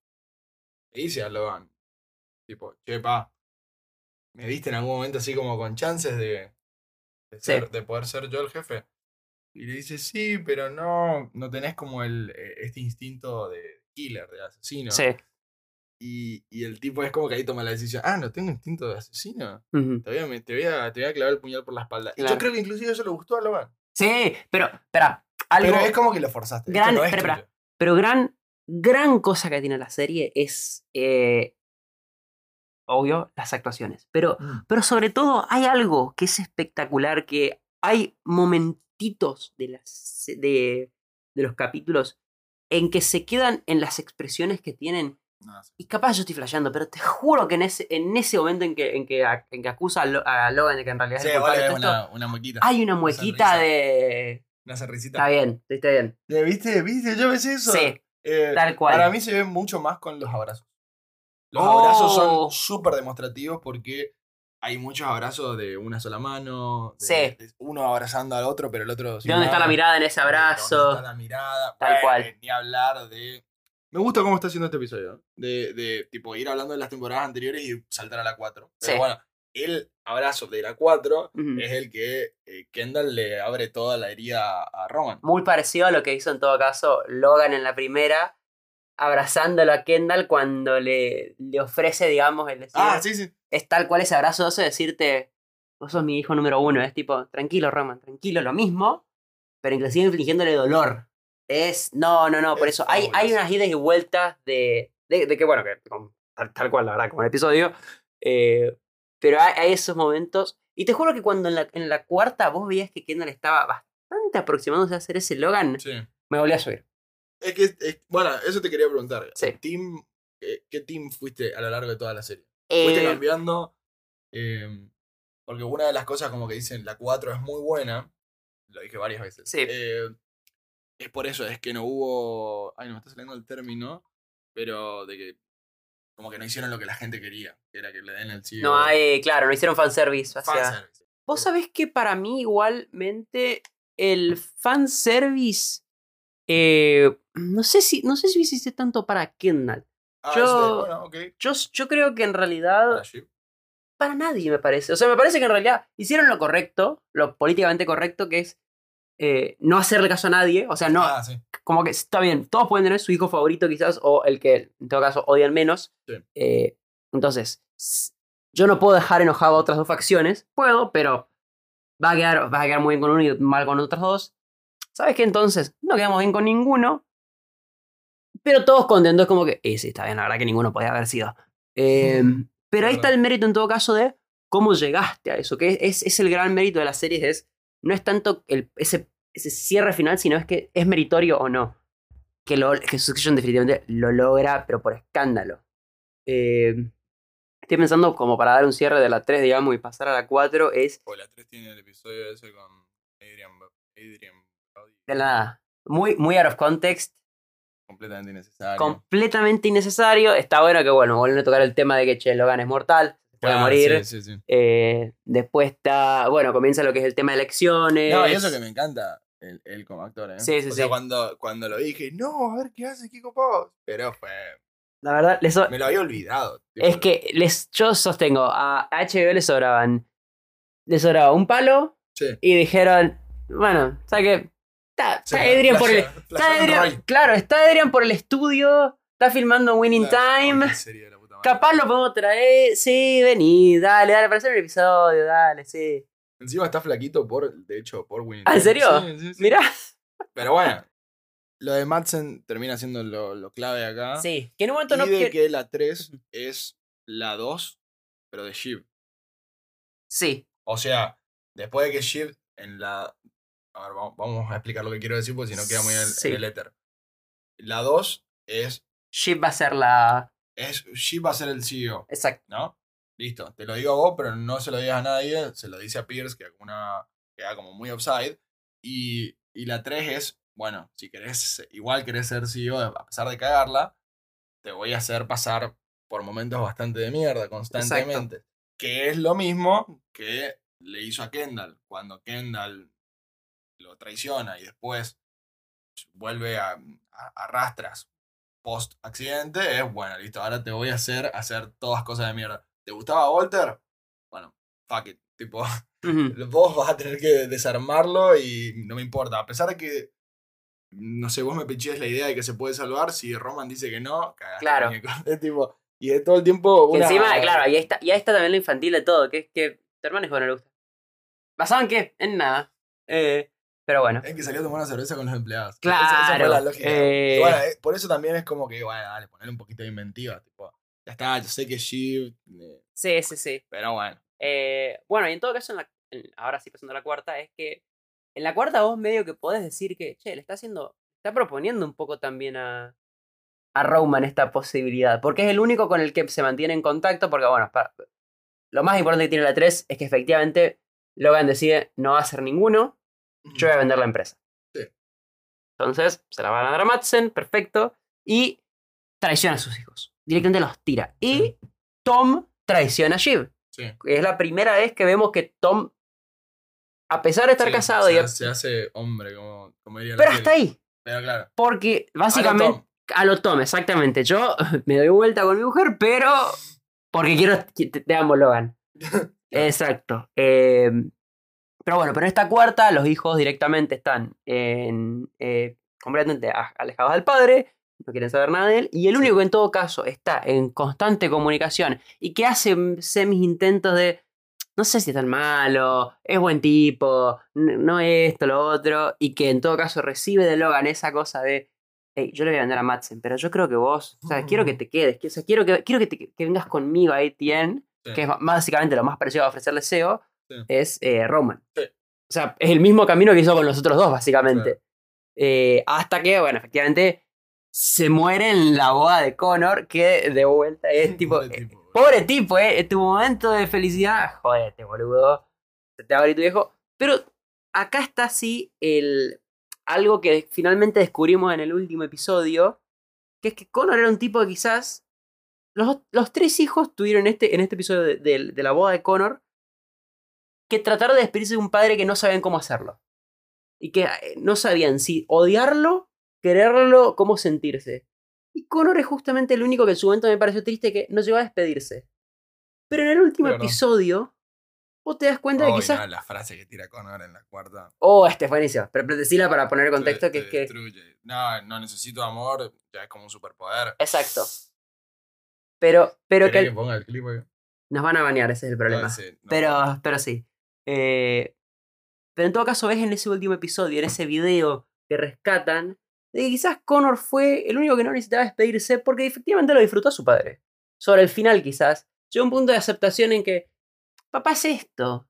le dice a Logan, tipo, che, pa, me diste en algún momento así como con chances de, de, Sí. ser- de poder ser yo el jefe. Y le dice, sí, pero no, no tenés como el, eh, este instinto de killer, de asesino. Sí. Y, y el tipo es como que ahí toma la decisión, ah, no tengo instinto de asesino. Ujú. Te voy, a, te, voy a, te voy a clavar el puñal por la espalda. Y yo creo que inclusive eso le gustó a Logan. Sí, pero, espera, algo... Pero es como que lo forzaste. esto Gran- no es espera, tuyo. Pero gran, gran cosa que tiene la serie es, eh, obvio, las actuaciones. Pero, Mm. pero sobre todo hay algo que es espectacular, que hay momentitos de, las, de, de los capítulos en que se quedan en las expresiones que tienen. No, sí. Y capaz yo estoy flasheando, pero te juro que en ese, en ese momento en que, en que, a- en que acusa a, Lo- a Logan de que en realidad Sí, es culpable esto, una, muequita. hay una muequita de... Una sonrisita. Está bien, está bien. Eh, ¿Viste? ¿Viste? Yo ves eso. Sí, Eh, tal cual. Para mí se ve mucho más con los abrazos. Los Oh. abrazos son súper demostrativos porque hay muchos abrazos de una sola mano. de- Sí. de uno abrazando al otro, pero el otro. ¿De dónde está la mirada en ese ¿Dónde abrazo? está la mirada? Tal Bueno, cual. Ni hablar de. Me gusta cómo está haciendo este episodio. De, de tipo ir hablando de las temporadas anteriores y saltar a la 4. Pero Sí. bueno, el abrazo de la 4 Ujú. es el que eh, Kendall le abre toda la herida a Roman. Muy parecido a lo que hizo en todo caso Logan en la primera, abrazándolo a Kendall cuando le, le ofrece, digamos, el decir. Ah, sí, sí. Es tal cual ese abrazo de decirte, vos sos mi hijo número uno. Es tipo, tranquilo, Roman, tranquilo, lo mismo, pero inclusive infligiéndole dolor. Es, no, no, no, por Es eso hay, hay fabuloso. unas idas y vueltas de, de, de que, bueno, que tal cual, la verdad, como el episodio. eh, pero hay, hay esos momentos. Y te juro que cuando en la, en la cuarta vos veías que Kendall estaba bastante aproximándose a hacer ese Logan, Sí. me volví a subir. Es que, es- bueno, eso te quería preguntar. Sí. Team, eh, ¿Qué team fuiste a lo largo de toda la serie? ¿Fuiste Eh, cambiando? Eh, porque una de las cosas como que dicen, la 4 es muy buena, lo dije varias veces. Sí. eh, es por eso, es que no hubo, ay, no me está saliendo el término, pero de que como que no hicieron lo que la gente quería, que era que le den el sí. no hay, claro, no hicieron fanservice. hacia- fanservice. Vos sabés que para mí igualmente el fanservice, eh, no sé si, no sé si hiciste tanto para Kendall. Ah, yo- bueno, ok. Yo, yo creo que en realidad para nadie me parece. O sea, me parece que en realidad hicieron lo correcto, lo políticamente correcto, que es eh, no hacerle caso a nadie. O sea, no, Ah, sí. Como que está bien, todos pueden tener su hijo favorito quizás, o el que en todo caso odian menos. Sí. Eh, entonces, yo no puedo dejar enojado a otras dos facciones. Puedo, pero va a quedar, va a quedar muy bien con uno y mal con otras dos. ¿Sabes qué? Entonces, no quedamos bien con ninguno. Pero todos contentos, como que, eh, sí, está bien, la verdad que ninguno podía haber sido. Eh, pero ahí está el mérito en todo caso de cómo llegaste a eso, que es, es el gran mérito de las series, es, no es tanto el, ese, ese cierre final, sino es que es meritorio o no. Que, lo, que Succession definitivamente lo logra, pero por escándalo. Eh, estoy pensando como para dar un cierre de la 3, digamos, y pasar a la 4, es Porque la 3 tiene el episodio ese con Adrian, Adrian de nada. Muy, muy out of context, completamente innecesario. completamente innecesario. Está bueno que, bueno, vuelven a tocar el tema de que Che Logan es mortal, puede Ah, morir. Sí, sí, sí. Eh, después está, bueno, comienza lo que es el tema de elecciones. No, y eso que me encanta, él, él como actor, ¿eh? Sí, sí, o sea, sí. cuando, cuando lo dije, no, a ver qué hace Kiko Pavos. Pero fue. La verdad, les so- Me lo había olvidado. tipo, es que les, yo sostengo, a HBO les sobraban. Les sobraba un palo Sí. y dijeron, bueno, ¿sabes qué? Está, Sí, está Adrian por el. está Adrian- claro, está Adrian por el estudio, está filmando Winning Claro, Time. qué serie de la puta madre. Capaz lo podemos traer. Sí, vení, dale, dale, para hacer el episodio, dale, sí. Encima está flaquito por, de hecho, por Winnie. ¿Ah, en serio? Sí, sí, sí. Mirá. Pero bueno, lo de Madsen termina siendo lo, lo clave acá. Sí, que en un momento Y no. de que- que la 3 es la 2, pero de Shiv. Sí, O sea, después de que Shiv en la. A ver, vamos, a explicar lo que quiero decir porque si no queda muy en el, Sí. en el éter. La 2 es, Ship va a ser la. es. Shiv va a ser el CEO, Exacto. ¿no? Listo. Te lo digo a vos, pero no se lo digas a nadie. Se lo dice a Pierce, que una, queda como muy offside. Y, y la 3 es, bueno, si querés, igual querés ser CEO, a pesar de cagarla, te voy a hacer pasar por momentos bastante de mierda constantemente. Que es lo mismo que le hizo a Kendall. Cuando Kendall lo traiciona y después vuelve a, a- a rastras post accidente, es bueno, listo, ahora te voy a hacer hacer todas cosas de mierda. ¿Te gustaba Walter? Bueno, fuck it. Tipo, vos vas a tener que desarmarlo y no me importa. A pesar de que, no sé, vos me pichés la idea de que se puede salvar, si Roman dice que no, cagaste, Claro. Es tipo, y de todo el tiempo una... encima, claro, y ahí, está, y ahí está también lo infantil de todo, que es que tu hermano es bueno, le gusta. ¿Basado en qué? En nada. Eh, pero bueno. Es que salió a tomar una cerveza con los empleados. Claro, Esa, esa fue la lógica. eh. Y bueno, eh, por eso también es como que, bueno, dale, ponerle un poquito de inventiva. Tipo, ya está, yo sé que Shiv, eh, Sí, sí, sí. pero bueno. Eh, bueno, y en todo caso, en la, en- ahora sí pasando a la cuarta, es que en la cuarta vos medio que podés decir que, che, le está haciendo, está proponiendo un poco también a, a Roman esta posibilidad, porque es el único con el que se mantiene en contacto, porque bueno, lo más importante que tiene la 3 es que efectivamente Logan decide no va a hacer ninguno, yo voy a vender la empresa. Sí. Entonces, se la van a dar a Madsen, perfecto, y traiciona a sus hijos. Directamente los tira. Y Tom traiciona a Shiv. Sí. Es la primera vez que vemos que Tom, a pesar de estar Sí, casado, se, y a- se hace hombre, como, como diría pero serie. hasta ahí. Pero claro. Porque básicamente... A lo Tom, exactamente. Yo me doy vuelta con mi mujer, pero porque quiero que te, te amo, Logan. Exacto. Eh, pero bueno, pero en esta cuarta los hijos directamente están en, eh, completamente alejados del padre, no quieren saber nada de él, y el único que en todo caso está en constante comunicación y que hace mm, semis intentos de, no sé si es tan malo, es buen tipo, no esto, lo otro, y que en todo caso recibe de Logan esa cosa de, hey, yo le voy a vender a Madsen, pero yo creo que vos, o sea, quiero que te quedes, que, o sea, quiero que, quiero que, te- que vengas conmigo a ATN, Sí. que es básicamente lo más parecido a ofrecerle SEO, Sí. es eh, Roman. Sí. O sea, es el mismo camino que hizo con los otros dos, básicamente. Eh, hasta que, bueno, efectivamente, se muere en la boda de Connor, que de vuelta es tipo... Pobre eh, tipo. Pobre tipo, ¿eh? En tu momento de felicidad, jodete, boludo. Se te va a abrir tu viejo. Pero acá está así el, algo que finalmente descubrimos en el último episodio, que es que Connor era un tipo que quizás... Los, los tres hijos tuvieron este, en este episodio de, de- de la boda de Connor que tratar de despedirse de un padre que no sabían cómo hacerlo. Y que eh, no sabían si odiarlo, quererlo, cómo sentirse. Y Connor es justamente el único que en su momento me pareció triste que no llegó a despedirse. Pero en el último episodio, vos te das cuenta de que quizás... no, la frase que tira Connor en la cuarta. Oh, este es buenísimo. Pero decila para poner en contexto te- que te es que... No, no necesito amor, ya es como un superpoder. Exacto. Pero, pero que, ¿Querés que ponga el clip nos van a bañar, ese es el problema. Ah, sí, no. Pero, pero sí. Eh, pero en todo caso, ves en ese último episodio, en ese video que rescatan, de que quizás Connor fue el único que no necesitaba despedirse porque efectivamente lo disfrutó su padre. Sobre el final, quizás, llegó un punto de aceptación en que, papá es esto.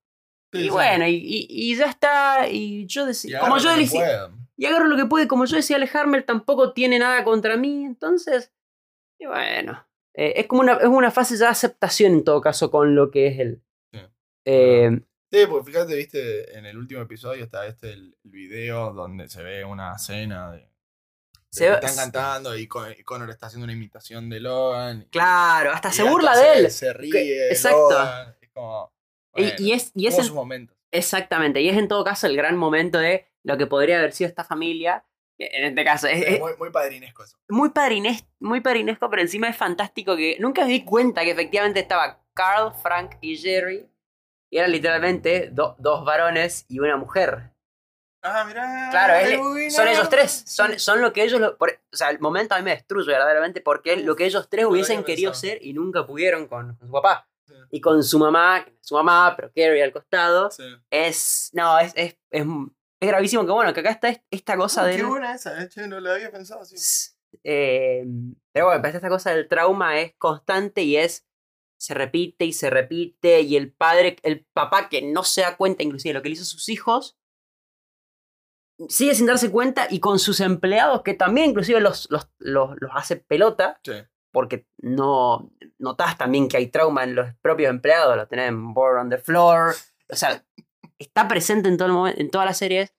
Sí, y sí. bueno, y, y- y ya está. Y yo decía, como yo decía, y agarro lo que puede, como yo decía alejarme, tampoco tiene nada contra mí, entonces, y bueno, eh, es como una, es una fase ya de aceptación en todo caso con lo que es él. Sí. Eh, Sí, porque fíjate, viste, en el último episodio está este el, video donde se ve una escena de, de Se están cantando y, Con- y Connor está haciendo una imitación de Logan. y- claro, hasta y se hasta burla se- de él. Se ríe. Que- exacto. Logan, Es como. Y- bueno, y es, y es en- exactamente, y es en todo caso el gran momento de lo que podría haber sido esta familia, En este caso, es, es muy, muy padrinesco eso. muy, padrines- muy padrinesco, pero encima es fantástico que nunca me di cuenta que efectivamente estaba Carl, Frank y Jerry. Y eran literalmente do- dos varones y una mujer. Ah, mirá. Claro, es- qué buena. son ellos tres. Son, son lo que ellos. lo- por- o sea, el momento a mí me destruye verdaderamente porque es lo que ellos tres hubiesen querido pensado. ser y nunca pudieron con, con su papá. Sí. Y con su mamá, su mamá, pero Carrie al costado. Sí. Es. No, es, es, es, es gravísimo que bueno, que acá está est- esta cosa de. Qué buena esa, eh, che, no la había pensado así. Eh, pero bueno, esta cosa del trauma es constante y es. Se repite y se repite. Y el padre, el papá que no se da cuenta, inclusive, de lo que le hizo a sus hijos. Sigue sin darse cuenta y con sus empleados, que también inclusive los, los, los, los hace pelota, Sí. porque no notas también que hay trauma en los propios empleados, lo tenés en Board on the Floor, o sea, está presente en, todo el momen- en todas las series.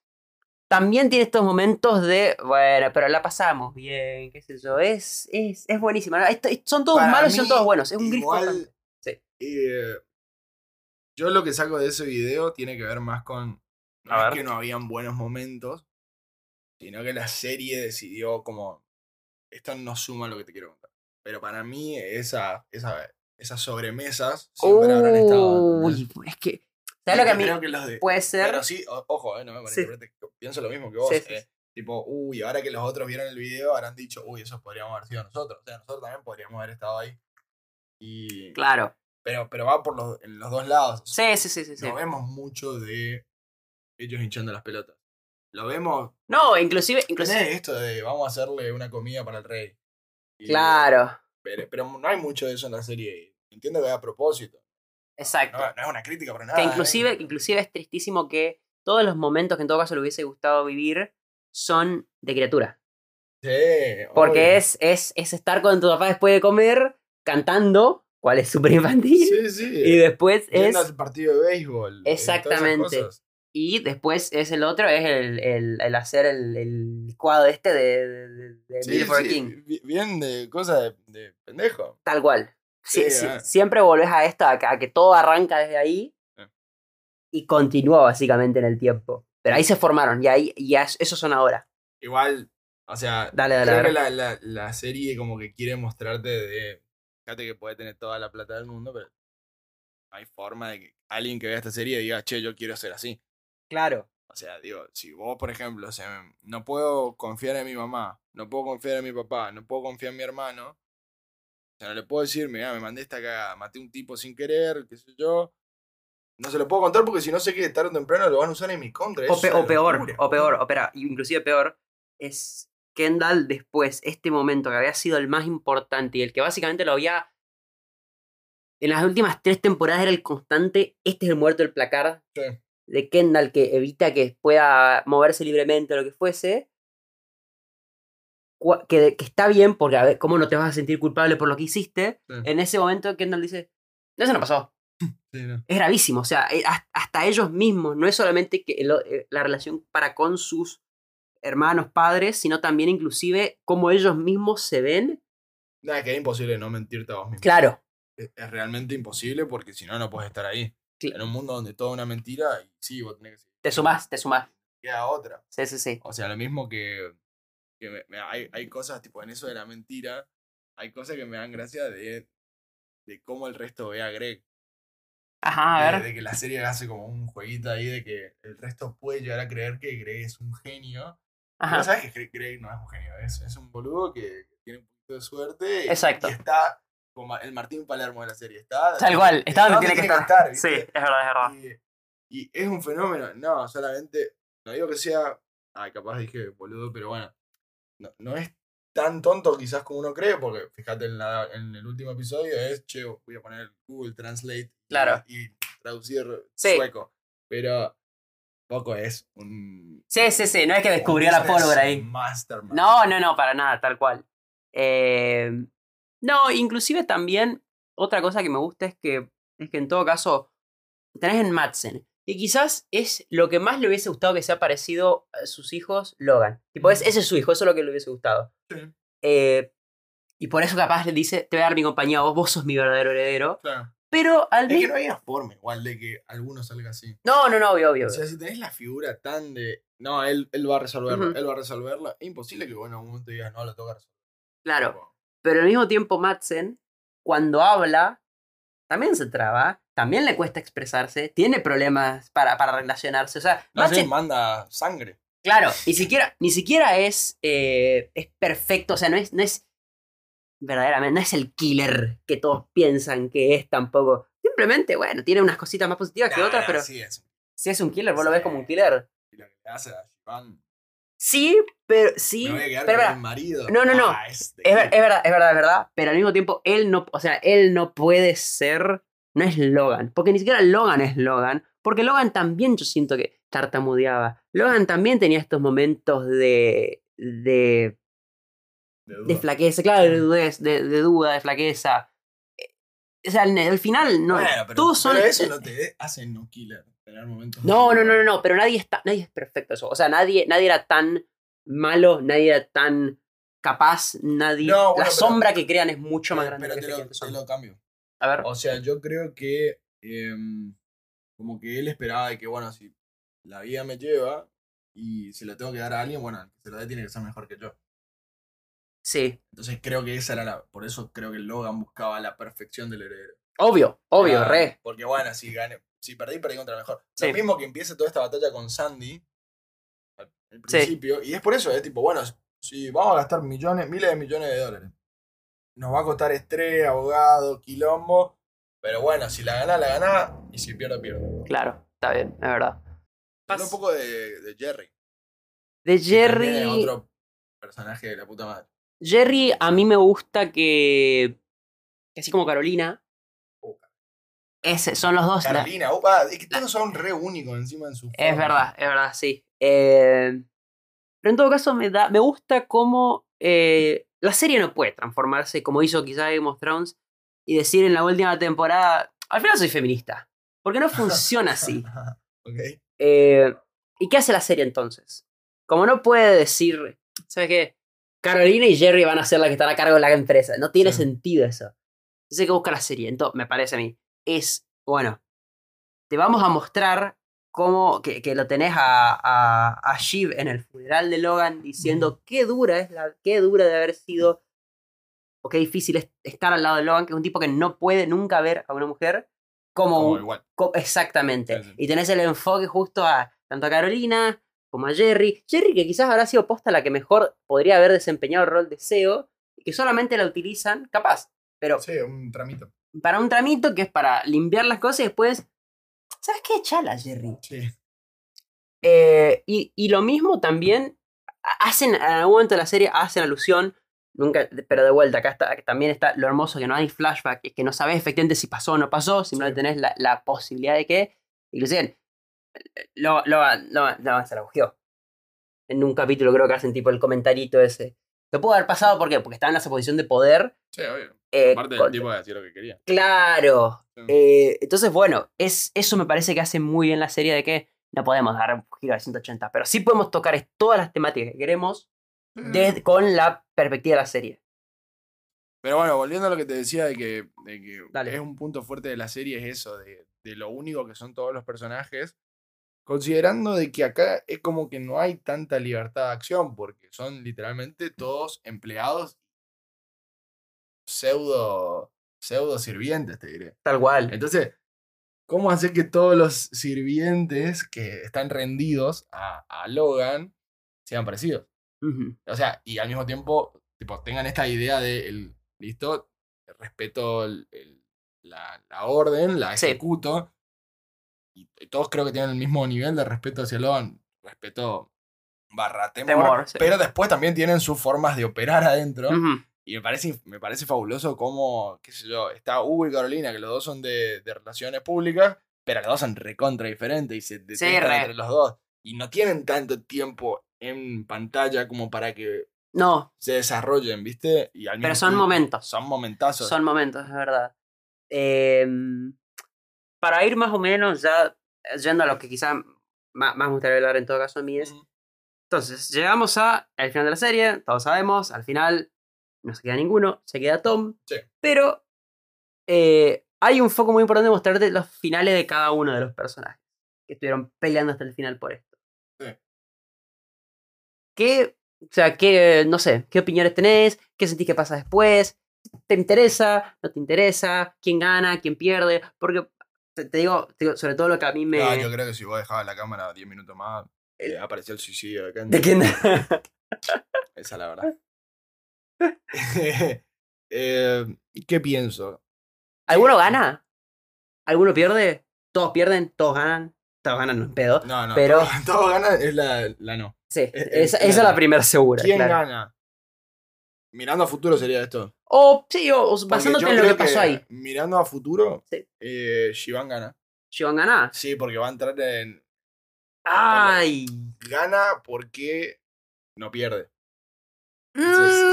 También tiene estos momentos de, bueno, pero la pasamos bien, qué sé yo, es, es, es buenísima. son todos Para malos y son todos buenos, es un igual. Sí. eh, yo lo que saco de ese video tiene que ver más con. No A es ver. que no habían buenos momentos, sino que la serie decidió como. Esto no suma lo que te quiero contar. Pero para mí, esa, esa, esas sobremesas siempre habrán estado. Uy, es que, ¿sabes lo que a mí Creo que los de- puede ser? Pero sí, o- ojo, eh, no me Sí. malinterpretes, que Pienso lo mismo que vos. Sí, sí, eh, sí. Tipo, uy, ahora que los otros vieron el video, habrán dicho, uy, esos podríamos haber sido nosotros. O sea, nosotros también podríamos haber estado ahí. Y, Claro. pero, pero va por los, en los dos lados. Sí, sí, sí, sí. sí. No vemos mucho de ellos hinchando las pelotas. Lo vemos. No, inclusive, inclusive. Tenés esto de vamos a hacerle una comida para el rey. Y- Claro, Pero, pero no hay mucho de eso en la serie. Entiendo que es a propósito. exacto. No, no es una crítica para nada. Que ¿eh? inclusive, inclusive es tristísimo que todos los momentos que en todo caso le hubiese gustado vivir son de criatura. Sí, Porque obvio. es, es, es estar con tu papá después de comer, cantando, cual es súper infantil. Sí, sí. Y después es. Yendo al partido de béisbol. Exactamente. Y después es el otro, es el, el, el hacer el, el licuado este de, de, de- Sí, Bill for sí, King. bi- Bien de cosas de, de pendejo. Tal cual. Sí, ah. Siempre volvés a esto, a que, a que todo arranca desde ahí y continúa básicamente en el tiempo. Pero ahí se formaron y ahí y es- esos son ahora. Igual, o sea, Dale, dale, creo dale. que la, la, la serie como que quiere mostrarte de. Fíjate que puede tener toda la plata del mundo, pero hay forma de que alguien que vea esta serie diga, che, yo quiero ser así. Claro. O sea, digo, si vos, por ejemplo, o sea, no puedo confiar en mi mamá, no puedo confiar en mi papá, no puedo confiar en mi hermano, o sea, no le puedo decir, mira, me mandé esta cagada, maté un tipo sin querer, qué sé yo. No se lo puedo contar porque si no sé que tarde o temprano lo van a usar en mi contra. O, pe- o peor, locura. o peor, o pera, inclusive peor, es Kendall después, este momento que había sido el más importante y el que básicamente lo había... En las últimas tres temporadas era el constante, este es el muerto del placar Sí. De Kendall que evita que pueda moverse libremente o lo que fuese. Que, que está bien, porque a ver, ¿cómo no te vas a sentir culpable por lo que hiciste? Sí. En ese momento Kendall dice, no, eso no pasó. Sí, no. Es gravísimo, o sea, eh, has- hasta ellos mismos, no es solamente que eh, la relación para con sus hermanos, padres, sino también inclusive cómo ellos mismos se ven. Nada, que es imposible no mentirte a vos mismo. Claro, Es, es realmente imposible porque si no, no puedes estar ahí. En un mundo donde todo es una mentira, y sí, vos tenés que seguir. te sumás, te sumás. Queda otra. Sí, sí, sí. O sea, lo mismo que, que me- me- hay, hay cosas, tipo, en eso de la mentira, hay cosas que me dan gracia de, de cómo el resto ve a Greg. Ajá, a De, ver. de que la serie hace como un jueguito ahí de que el resto puede llegar a creer que Greg es un genio. Pero Ajá. sabes que Greg- no es un genio, es, es un boludo que, que tiene un poquito de suerte. y- Exacto. Y está como el Martín Palermo de la serie. Está, Tal cual, está donde tiene que estar. ¿viste? Sí, es verdad, es verdad. Y, y es un fenómeno. No, solamente. No digo que sea. Ay, capaz dije boludo, pero bueno. No, no es tan tonto quizás como uno cree, porque fíjate en, la- en el último episodio es, che, voy a poner Google Translate y- Claro. y, traducir Sí. sueco. Pero poco es un. Sí, sí, sí, no es que descubrió la pólvora ahí. Mastermind. No, no, no, para nada, tal cual. Eh, no, inclusive también otra cosa que me gusta es que, es que en todo caso tenés en Madsen, que quizás es lo que más le hubiese gustado que sea parecido a sus hijos, Logan. Tipo, es, ese es su hijo, eso es lo que le hubiese gustado. Sí. Eh, y por eso capaz le dice, te voy a dar mi compañía, vos, vos sos mi verdadero heredero. Claro. Pero al Es que no había forma igual de que alguno salga así. No, no, no, obvio, obvio. O sea, si tenés la figura tan de. No, él, él va a resolverlo, él va a resolverlo. Es imposible que, bueno, en un momento digas, no, lo tengo que resolver. Claro. Pero al mismo tiempo Madsen, cuando habla, también se traba, también le cuesta expresarse, tiene problemas para, para relacionarse. O sea, No manda sangre. claro, ni siquiera, ni siquiera es, eh, es perfecto, o sea, no es, no es verdaderamente, no es el killer que todos piensan que es tampoco. Simplemente, bueno, tiene unas cositas más positivas que otras, nah, pero Sí, es. si es un killer, vos lo ves como un killer. Y lo que hace a. Sí, pero sí. Me voy a pero, con marido. No, no, no. Ah, es de- Es, ver- es verdad, es verdad, es verdad, pero al mismo tiempo él no, o sea, él no puede ser, no es Logan, porque ni siquiera Logan es Logan, porque Logan también yo siento que tartamudeaba. Logan también tenía estos momentos de, de, de flaqueza, claro, de, dudez, de, de duda, de flaqueza. Eh, O sea, al, al final, no, Bueno, pero, todos son... pero eso no te hace no killer. Momentos No, no, no, no, no, pero nadie, está, nadie es perfecto eso. O sea, nadie, nadie era tan malo, nadie era tan capaz, nadie... No, bueno, la pero- sombra que crean es mucho más Pero, grande pero que te, lo, te lo cambio. A ver. O sea, yo creo que. em, como que él esperaba de que, bueno, si la vida me lleva y se lo tengo que dar a alguien, bueno, el que se lo dé tiene que ser mejor que yo. Sí. Entonces creo que esa era la. Por eso creo que Logan buscaba la perfección del heredero. Obvio, obvio, re. Porque bueno, si gané, si perdí, perdí contra el mejor. Sí. Lo mismo que empiece toda esta batalla con Sandy al al Sí. principio. Y es por eso, es tipo, bueno, si vamos a gastar millones, miles de millones de dólares. Nos va a costar estrés, abogado, quilombo. Pero bueno, si la gana, la gana. Y si pierdo, pierdo. Claro, está bien, es verdad. Habla un poco de, de Jerry. De Jerry. otro personaje de la puta madre. Jerry, a mí me gusta que. que así como Carolina. Ese, son los dos. la- Carolina, opa, es que todos son re únicos encima en su. Es forma. verdad, es verdad, sí. Eh, pero en todo caso, me, da, me gusta cómo eh, la serie no puede transformarse como hizo quizá Game of Thrones y decir en la última temporada, al final soy feminista. Porque no funciona así. Eh, ¿Y qué hace la serie entonces? Como no puede decir, ¿sabes qué? Carolina y Jerry van a ser las que están a cargo de la empresa. No tiene Sí. sentido eso. Entonces, ¿qué busca la serie? Entonces, me parece a mí. Es, bueno, te vamos a mostrar cómo, que, que lo tenés a, a, a Shiv en el funeral de Logan diciendo qué dura es la, qué dura de haber sido, o qué difícil es estar al lado de Logan, que es un tipo que no puede nunca ver a una mujer como, igual. Co- Exactamente. Sí, sí. Y tenés el enfoque justo a tanto a Carolina como a Jerry. Jerry, que quizás habrá sido posta la que mejor podría haber desempeñado el rol de SEO, y que solamente la utilizan, capaz, pero Sí, un tramito. Para un tramito que es para limpiar las cosas y después. ¿Sabes qué? Chala, Jerry. Sí. Eh, y, y lo mismo también hacen, en algún momento de la serie hacen alusión, nunca, pero de vuelta, acá está, también está lo hermoso que no hay flashback, es que no sabes efectivamente si pasó o no pasó, simplemente Sí. tenés la, la posibilidad de que, inclusive, lo, lo, lo, lo- se la bujeó. En un capítulo creo que hacen tipo el comentarito ese. Que pudo haber pasado, ¿por qué? Porque estaba en esa posición de poder. Sí, obvio. Eh, Aparte del tipo de lo que quería. Claro. Sí. Eh, entonces, bueno, es, eso me parece que hace muy bien la serie de que no podemos dar un giro de 180, pero sí podemos tocar todas las temáticas que queremos desde- con la perspectiva de la serie. Pero bueno, volviendo a lo que te decía de que, de que es un punto fuerte de la serie, es eso, de, de lo único que son todos los personajes. Considerando de que acá es como que no hay tanta libertad de acción, porque son literalmente todos empleados pseudo, pseudo sirvientes, te diré. Tal cual. Entonces, ¿cómo hacer que todos los sirvientes que están rendidos a, a Logan sean parecidos? O sea, y al mismo tiempo, tipo, tengan esta idea de, el, listo, respeto el- el- la, la orden, la Sí. ejecuto. Y, y todos creo que tienen el mismo nivel de respeto hacia Logan. Respeto barra temor. Temor, sí. Pero después también tienen sus formas de operar adentro. Y me parece, me parece fabuloso cómo, qué sé yo, está Hugo y Carolina, que los dos son de, de relaciones públicas, pero los dos son recontra diferentes y se detestan re. entre los dos. Y no tienen tanto tiempo en pantalla como para que No, se desarrollen, ¿viste? Y al pero son tiempo- momentos. Son momentazos. Son momentos, es verdad. Em, para ir más o menos ya yendo a lo que quizá más, más me gustaría hablar en todo caso a mí es. Entonces, llegamos a al final de la serie, todos sabemos, al final no se queda ninguno, se queda Tom. Sí. Pero eh, hay un foco muy importante de mostrarte los finales de cada uno de los personajes que estuvieron peleando hasta el final por esto. Sí. ¿Qué, o sea, qué, no sé, qué opiniones tenés? ¿Qué sentís que pasa después? ¿Te interesa? ¿No te interesa? ¿Quién gana? ¿Quién pierde? Porque te, te digo, te digo, sobre todo lo que a mí me... Ah, yo creo que si vos dejabas la cámara 10 minutos más, eh, apareció el suicidio de Kendall. ¿De quién? Esa es la verdad. Eh, ¿Qué pienso? ¿Alguno gana? ¿Alguno pierde? ¿Todos pierden? ¿Todos ganan? Todos ganan, no es pedo. No, no. Pero- Todo, todo gana es la, la no. Sí, eh, esa, esa es la primera segura. ¿Quién claro. gana? Mirando a futuro sería esto. O sí, o, basándote en lo que pasó ahí. Mirando a futuro, Sí. eh, Shivan gana. ¿Shivan gana? Sí, porque va a entrar en. ¡Ay! Gana porque no pierde. Entonces,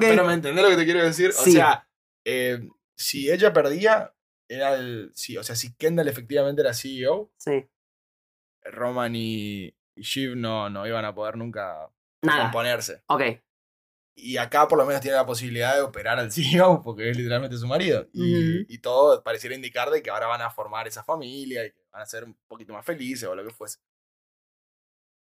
Pero me entendés lo que te quiero decir. Sí. O sea, eh, si ella perdía, era el. Sí, o sea, si Kendall efectivamente era CEO, Sí. Roman y, y Shiv no, no iban a poder nunca Nada. componerse. Ok. Y acá por lo menos tiene la posibilidad de operar al CEO, porque es literalmente su marido. Y, y todo pareciera indicar de que ahora van a formar esa familia y que van a ser un poquito más felices o lo que fuese.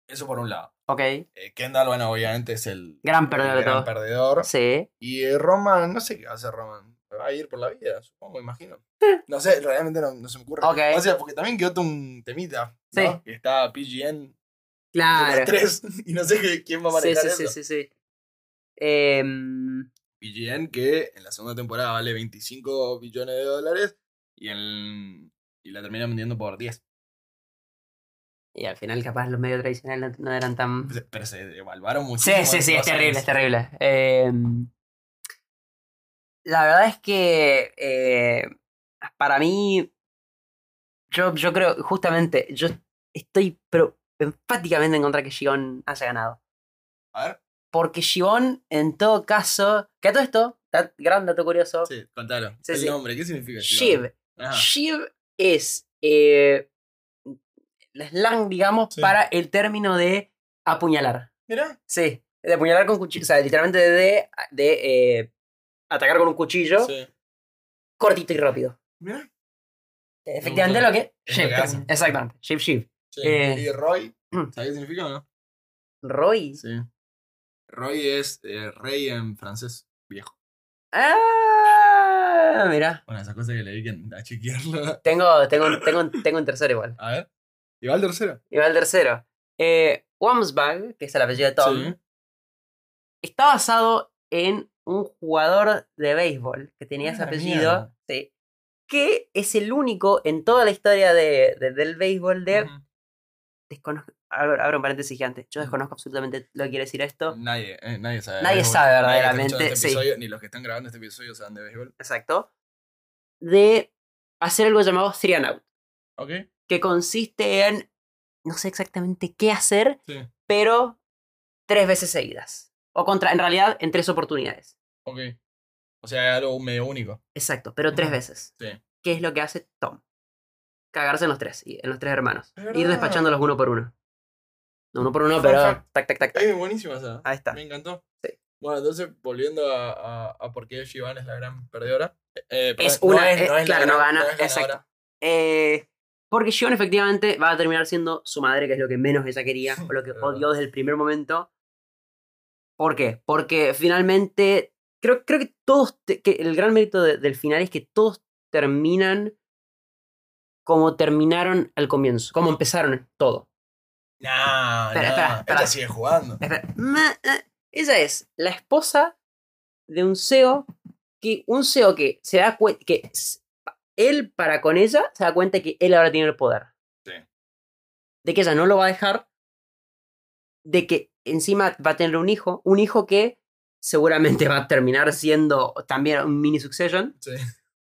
Eso por un lado. Ok. Eh, Kendall, bueno, obviamente es el, Gran el perdedor de gran perdedor. Sí. Y eh, Roman, no sé qué va a hacer Roman. Va a ir por la vida, supongo, imagino. No sé, realmente no, no se me ocurre. Ok. O sea, porque también quedó un temita. ¿no? Sí. Que está PGN Claro. tres. Y no sé quién va a Sí, manejar sí, sí, eso. sí, sí. Em, PGN que en la segunda temporada vale 25 billones de dólares y, en, y la terminan vendiendo por 10. Y al final, capaz, los medios tradicionales no, no eran tan. Pero se devaluaron Sí, muchísimo. sí, en sí, es terrible, es terrible. Em, la verdad es que eh, para mí, yo, yo creo, justamente, yo estoy pero enfáticamente en contra de que Shion haya ganado. A ver, Porque Shion, en todo caso, que a todo esto, gran dato curioso, sí, contalo. Sí, el sí. nombre, ¿qué significa? Shiv. Shiv es eh, slang, digamos, Sí. para el término de apuñalar. Mirá. Sí, de apuñalar con cuchillo. O sea, literalmente de, de eh, atacar con un cuchillo Sí. cortito y rápido. Mirá. Efectivamente gustó. lo que. Que hacen. exactamente. Shiv Shiv. Sí. Eh. ¿Y Roy? Mm. ¿Sabes qué significa o no? Roy. Sí. Roy es eh, rey en francés viejo. Ah, mira. Bueno, esas cosas que le dediquen a chequearlo. Tengo, tengo, tengo, tengo un tercero igual. A ver. ¿Y va el tercero? Igual el tercero. Eh, Wamsbag, que es el apellido de Tom, Sí. está basado en un jugador de béisbol que tenía ese Ah, apellido. Sí, que es el único en toda la historia de, de- del béisbol de. Desconozco. Abro, abro un paréntesis gigante. Yo Ujú. desconozco absolutamente lo que quiere decir esto. Nadie, eh, nadie sabe. Nadie béisbol. sabe verdaderamente, este sí. episodio, Ni los que están grabando este episodio saben de béisbol. Exacto. De hacer algo llamado three and out. ¿Ok? Que consiste en. No sé exactamente qué hacer, Sí. pero tres veces seguidas. O contra, en realidad, en tres oportunidades. Ok. O sea, es algo medio único. Exacto, pero tres veces. Sí. ¿Qué es lo que hace Tom? Cagarse en los tres, y- en los tres hermanos. Ir despachándolos uno por uno. No uno por uno, pero tac, tac, tac, tac. Es buenísima esa. Ahí está. Me encantó. Sí. Bueno, entonces, volviendo a, a, a por qué Shivan es la gran perdedora. Eh, perdón, Es una, es- eh, es la claro, no gana, exacto. Eh, porque Shion efectivamente va a terminar siendo su madre, que es lo que menos ella quería, o lo que odió desde el primer momento. ¿Por qué? Porque finalmente, creo, creo que todos, que el gran mérito de- del final es que todos terminan como terminaron al comienzo, como empezaron todo. Nah, Espera, nah, espera, espera. Ella sigue jugando. Ella es la esposa de un CEO que un CEO que se da cuenta que él para con ella se da cuenta que él ahora tiene el poder. Sí. De que ella no lo va a dejar. De que encima va a tener un hijo, un hijo que seguramente va a terminar siendo también un mini succession. Sí.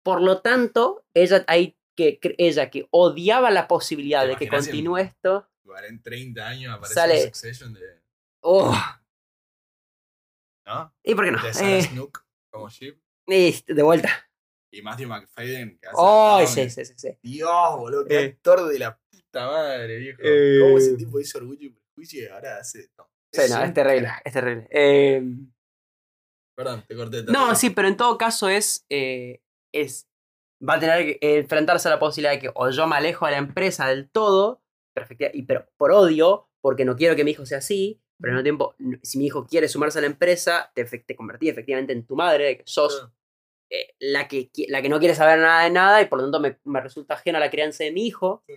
Por lo tanto, ella ahí que ella que odiaba la posibilidad ¿Te de que en- continúe esto. En 30 años aparece Sale- un Succession de. Oh, ¿No? ¿Y por qué no? De Sarah Eh, Snook como y de vuelta. Y Matthew McFadden que hace. Oh, sí, sí, sí, sí. Dios, boludo, qué Eh. actor de la puta madre, viejo. Eh. ¿Cómo ese tipo hizo orgullo y prejuicio y ahora hace. No, Sí, no, un es terrible, es terrible. Eh, Perdón, te corté. no, sí, pero en todo caso es, eh, es va a tener que enfrentarse a la posibilidad de que o yo me alejo de la empresa del todo, pero, efectiva- y, pero por odio, porque no quiero que mi hijo sea así, pero al mismo tiempo, si mi hijo quiere sumarse a la empresa, te, te convertí efectivamente en tu madre, que sos. Eh, la, que, la que no quiere saber nada de nada y por lo tanto me, me resulta ajena a la crianza de mi hijo. Sí.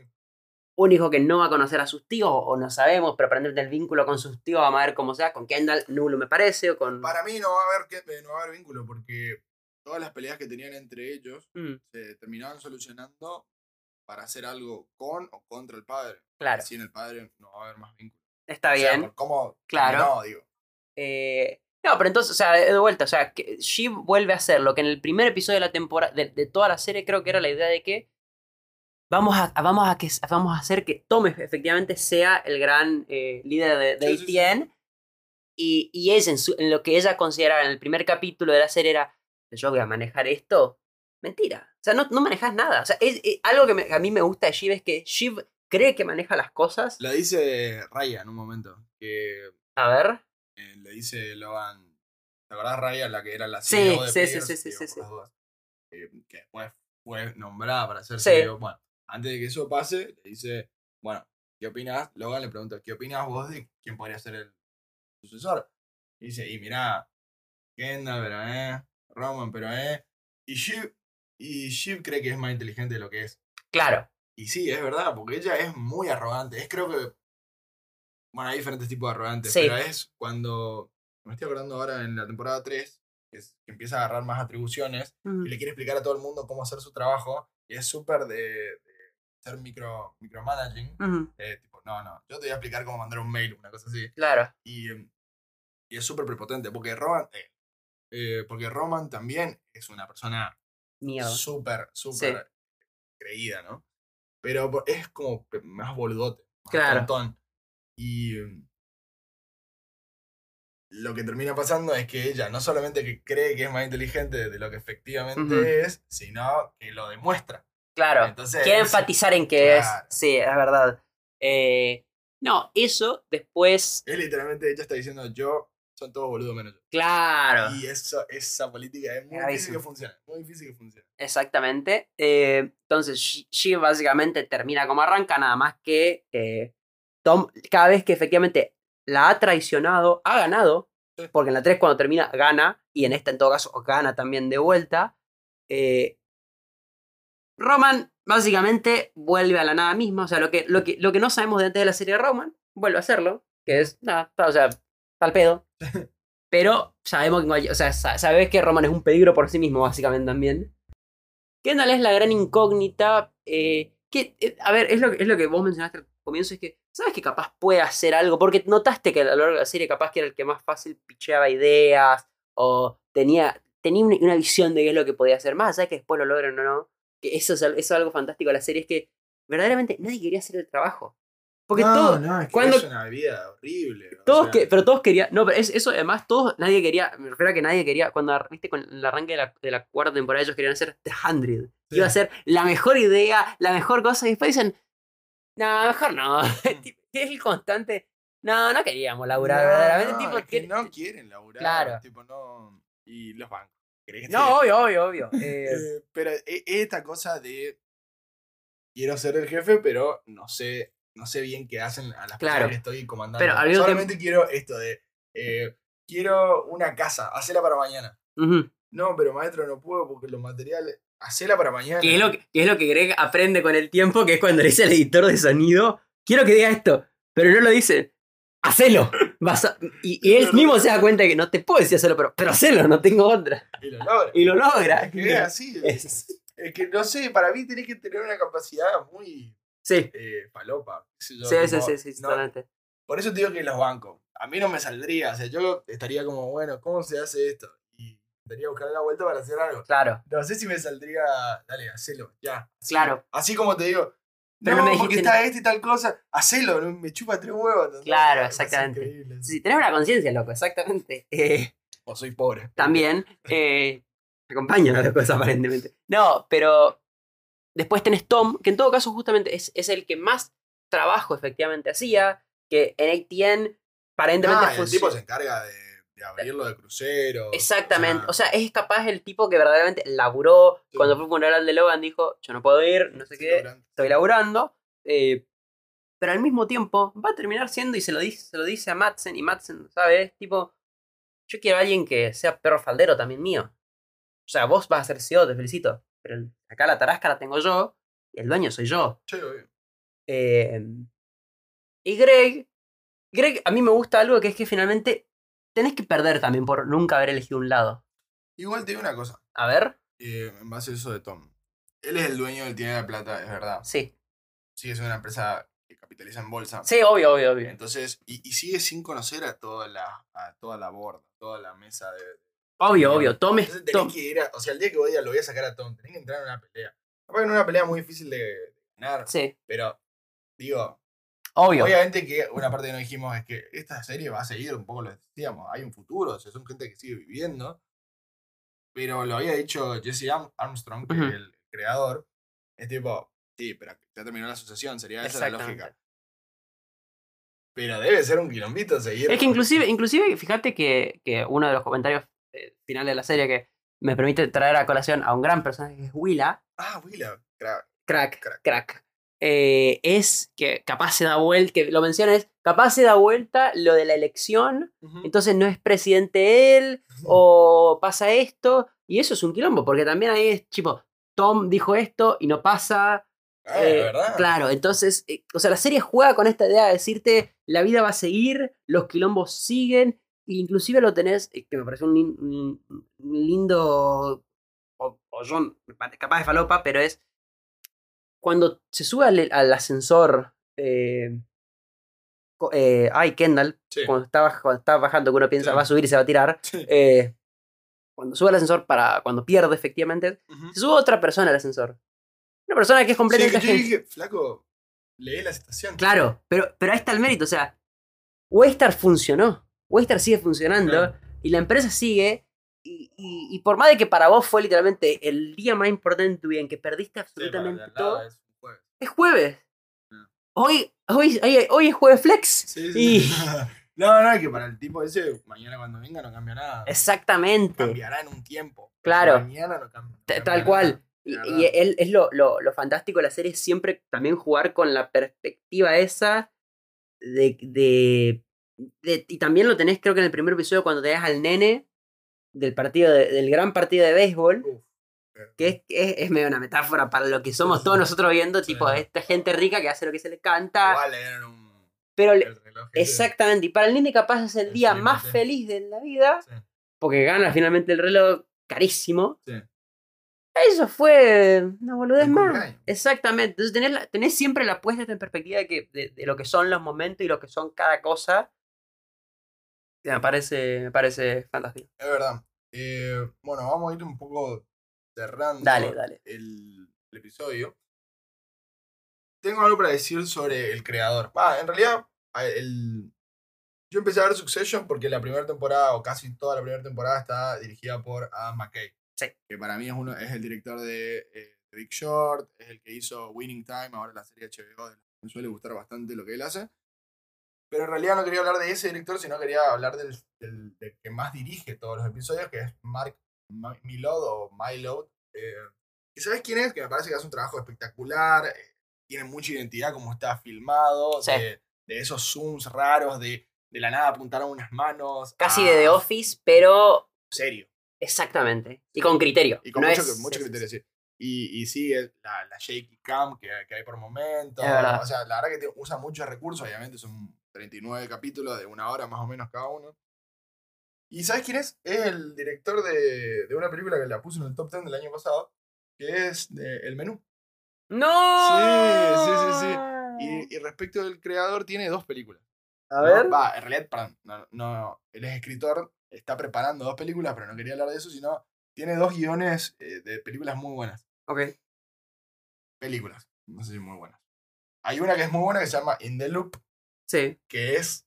Un hijo que no va a conocer a sus tíos, o no sabemos, pero aparentemente el vínculo con sus tíos vamos a ver cómo sea. Con Kendall, nulo me parece, o con. Para mí no va a haber que- no va a haber vínculo porque todas las peleas que tenían entre ellos Mm, se terminaban solucionando para hacer algo con o contra el padre. claro, Sin el padre no va a haber más vínculo. está O bien. cómo Claro. terminó, digo. Eh, no, pero entonces, o sea, de vuelta, o sea, que Shiv vuelve a hacer lo que en el primer episodio de la temporada, de, de toda la serie, creo que era la idea de que vamos a, vamos a, que, vamos a hacer que Tom efectivamente sea el gran eh, líder de, de Sí, sí, sí. ATN. Y, y es en, su- en lo que ella consideraba en el primer capítulo de la serie era, yo voy a manejar esto. Mentira. O sea, no, no manejas nada. O sea, es, es- algo que me- a mí me gusta de Shiv es que Shiv cree que maneja las cosas. Lo dice Raya en un momento. Que A ver. Eh, le dice Logan. ¿Te acordás Raya, la que era la Sí, CEO de sí, sí, Pierce? sí, sí, Digo, sí, sí. dudas. Eh, que después fue nombrada para ser Sí. CEO. Bueno, antes de que eso pase, le dice, bueno, ¿qué opinas? Logan le pregunta, ¿qué opinas vos de quién podría ser el sucesor? Y dice, y mirá, Kendall, pero eh, Roman, pero eh. Y Shiv, y Shiv cree que es más inteligente de lo que es. Claro. Y sí, es verdad, porque ella es muy arrogante. Es creo que. Bueno, hay diferentes tipos de arrogantes, Sí. pero es cuando. Me estoy acordando ahora en la temporada 3, que, es- que empieza a agarrar más atribuciones y le quiere explicar a todo el mundo cómo hacer su trabajo. Y es súper de, de ser micro, micromanaging. Eh, tipo, no, no, yo te voy a explicar cómo mandar un mail, una cosa así. Claro. Y, y es súper prepotente, porque Roman. eh, eh, porque Roman también es una persona súper, súper creída, ¿no? Pero es como más boludote, más Claro. tontón. Y mm, lo que termina pasando es que ella no solamente que cree que es más inteligente de lo que efectivamente es, sino que lo demuestra. Claro. Entonces, Quiere enfatizar en que Claro. es. Sí, es verdad. Eh, no, eso después. es literalmente ella está diciendo yo, son todos boludos menos yo. Claro. Y eso, esa política es muy difícil que funcione, muy difícil que funcione. Exactamente. Eh, entonces, Shiv básicamente termina como arranca, nada más que eh, Tom, cada vez que efectivamente la ha traicionado, ha ganado. Porque en la 3 cuando termina, gana. Y en esta, en todo caso, gana también de vuelta. Eh, Roman básicamente vuelve a la nada misma. O sea, lo que, lo que, lo que no sabemos de antes de la serie de Roman, vuelve a hacerlo. Que es, nada, o sea, al pedo. Pero sabemos que, o sea, sa- sabes que Roman es un peligro por sí mismo, básicamente también. Kendall es la gran incógnita. eh, que, eh, a ver, es lo, es lo que vos mencionaste comienzo, es que sabes que capaz puede hacer algo, porque notaste que a lo largo de la serie capaz que era el que más fácil picheaba ideas, o tenía, tenía una, una visión de qué es lo que podía hacer, más de que después lo logren o no. Que eso es, eso es algo fantástico de la serie, es que verdaderamente nadie quería hacer el trabajo. Porque no, todo, no, es que cuando- es una vida horrible. o todos sea, que, pero todos querían. No, pero es- eso además, todos, nadie quería. Me refiero a que nadie quería. Cuando viste con el arranque de la, de la cuarta temporada, ellos querían hacer The Hundred. Sí. Iba a ser la mejor idea, la mejor cosa. Y después dicen, no, mejor no. Es el constante. No, no queríamos laburar, no, verdaderamente. no, tipo, es que que- no quieren laburar. Claro. Tipo, no. Y los bancos. ¿Querés que te- no, obvio, obvio, obvio. Eh, Eh, pero e- esta cosa de quiero ser el jefe, pero no sé, no sé bien qué hacen a las Claro. personas que estoy comandando. Pero Solamente quiero esto de eh, quiero una casa, hacela para mañana. No, pero maestro, no puedo porque los materiales. Hacela para mañana. que, es lo que, que es lo que Greg aprende con el tiempo, que es cuando le dice al editor de sonido, quiero que diga esto, pero no lo dice. Hacelo. Vas a- y, y él mismo se da cuenta de que no te puedo decir hacerlo, pero, pero hacelo, no tengo otra. Y lo logra. Y lo logra. Es que es así. Es- Es que no sé, para mí tenés que tener una capacidad muy sí, eh, qué sé yo, sí, sí, sí, sí, no-. Por eso te digo que los bancos. A mí no me saldría. O sea, yo estaría como, bueno, ¿cómo se hace esto? Tendría que buscar la vuelta para hacer algo. Claro. No sé si me saldría, dale, hacelo, ya. así. Claro. Así como te digo, Pero no, me porque está esta y tal cosa, hacelo, me chupa tres huevos. Claro, exactamente. Si tenés una conciencia, loco, exactamente. Eh, O soy pobre. también, eh, acompañan a las cosas aparentemente. No, pero después tenés Tom, que en todo caso justamente es, es el que más trabajo efectivamente hacía, que en ATN aparentemente Ah, el tipo se encarga de, de abrirlo de crucero. Exactamente. O sea, es capaz el tipo que verdaderamente laburó. Sí. Cuando fue el funeral de Logan dijo, yo no puedo ir, no sé qué, estoy laburando. eh, pero al mismo tiempo va a terminar siendo, y se lo dice, se lo dice a Madsen, y Madsen, ¿sabes? Tipo, yo quiero a alguien que sea perro faldero también mío. O sea, vos vas a ser CEO, te felicito. Pero acá la tarasca la tengo yo, y el dueño soy yo. Sí, obvio. Eh, y Greg, Greg, a mí me gusta algo que es que finalmente tenés que perder también por nunca haber elegido un lado. Igual te digo una cosa, A ver, eh, en base a eso de Tom. Él es el dueño del Tiene la Plata, es verdad. sí. Sigue siendo una empresa que capitaliza en bolsa. Sí, obvio, obvio, obvio. Entonces, y, y sigue sin conocer a toda la, a toda la borda, toda la mesa de. Obvio, obvio. Tom es Tom. tenés que ir a, o sea, el día que voy a lo voy a sacar a Tom, tenés que entrar en una pelea. Capaz que en una pelea muy difícil de, de ganar, Sí, pero digo, obvio. obviamente que una parte que no dijimos es que esta serie va a seguir un poco lo que decíamos, hay un futuro, o sea, son gente que sigue viviendo. Pero lo había dicho Jesse Arm- Armstrong, que es el creador, es tipo, sí, pero ya terminó la asociación, sería esa la lógica. Pero debe ser un quilombito seguir. Es que inclusive, inclusive fíjate que, que uno de los comentarios eh, finales de la serie que me permite traer a colación a un gran personaje que es Willa, Ah, Willa, crack. crack, Crack. crack, eh, es que capaz se da vuelta, que lo menciona es, capaz se da vuelta lo de la elección, entonces no es presidente él, o pasa esto, y eso es un quilombo, porque también ahí es tipo, Tom dijo esto y no pasa, Ah, Eh, verdad. Claro, entonces, eh, o sea, la serie juega con esta idea de decirte, la vida va a seguir, los quilombos siguen, e inclusive lo tenés, que me pareció un, lin- un- un lindo, o, o yo, capaz de falopa, pero es cuando se sube al, al ascensor, eh, eh, ay, Kendall, Sí. cuando está, baj- cuando está bajando, que uno piensa Sí. va a subir y se va a tirar, Sí. eh, cuando sube al ascensor para, cuando pierde efectivamente, se sube otra persona al ascensor. Una persona que es Sí, completamente que yo dije, flaco, leí la estación. Claro, pero, pero ahí está el mérito. O sea, Waystar funcionó. Waystar sigue funcionando. Claro. Y la empresa sigue. Y, y- y por más de que para vos fue literalmente el día más importante de tu vida en que perdiste absolutamente todo, es jueves. es jueves. Mm. Hoy, hoy, hoy, hoy es jueves flex. Sí, Y- sí. no, no, es que para el tipo ese, mañana cuando venga no cambia nada. Exactamente. Cambiará en un tiempo. Claro. Mañana no cambia. no Tal nada. cual. Y, y él, es lo, lo, lo fantástico de la serie, es siempre también jugar con la perspectiva esa de, de, de- Y también lo tenés, creo que en el primer episodio, cuando tenés al nene del partido de- del gran partido de béisbol, Uf. que es, es, es medio una metáfora para lo que somos todos nosotros viendo, tipo, esta gente rica que hace lo que se le canta. Un. Pero exactamente, y para el nene capaz es el día más feliz de la vida, Sí. porque gana finalmente el reloj carísimo. Sí. Eso fue una boludez El más. cumpleaños. Exactamente. Entonces tenés, la- tenés siempre la puesta en perspectiva de, que, de, de lo que son los momentos y lo que son cada cosa. Me parece, me parece fantástico. Es verdad. Eh, bueno, vamos a ir un poco cerrando Dale, dale. El, el episodio. Tengo algo para decir sobre el creador. Ah, en realidad, el... yo empecé a ver Succession porque la primera temporada, o casi toda la primera temporada, está dirigida por Adam McKay. Sí. Que para mí es, uno, es el director de eh, Big Short, es el que hizo Winning Time, ahora la serie HBO. Me suele gustar bastante lo que él hace. Pero en realidad no quería hablar de ese director, sino quería hablar del, del- del que más dirige todos los episodios, que es Mark Ma- Milod o Mylod. Eh, ¿Y sabes quién es? Que me parece que hace un trabajo espectacular, eh, tiene mucha identidad como está filmado, Sí. de, de esos zooms raros, de, de la nada apuntar a unas manos. Casi a- de The Office, pero Serio. exactamente. Y con criterio. Y con No mucho, es- mucho es- criterio, sí. Y, y sí, la, la shaky cam que, que hay por momentos. O sea, la verdad que te- usa muchos recursos, obviamente son 39 capítulos de una hora más o menos cada uno. ¿Y sabes quién es? Es el director de, de una película que la puso en el top 10 del año pasado, que es de El Menú. ¡No! Sí, sí, sí, Y, y respecto del creador, tiene dos películas. A ¿no? ver. Va, en realidad, perdón, no, no, él es escritor, está preparando dos películas, pero no quería hablar de eso, sino tiene dos guiones eh, de películas muy buenas. Ok. películas. No sé si muy buenas. Hay una que es muy buena que se llama In the Loop, Sí. que es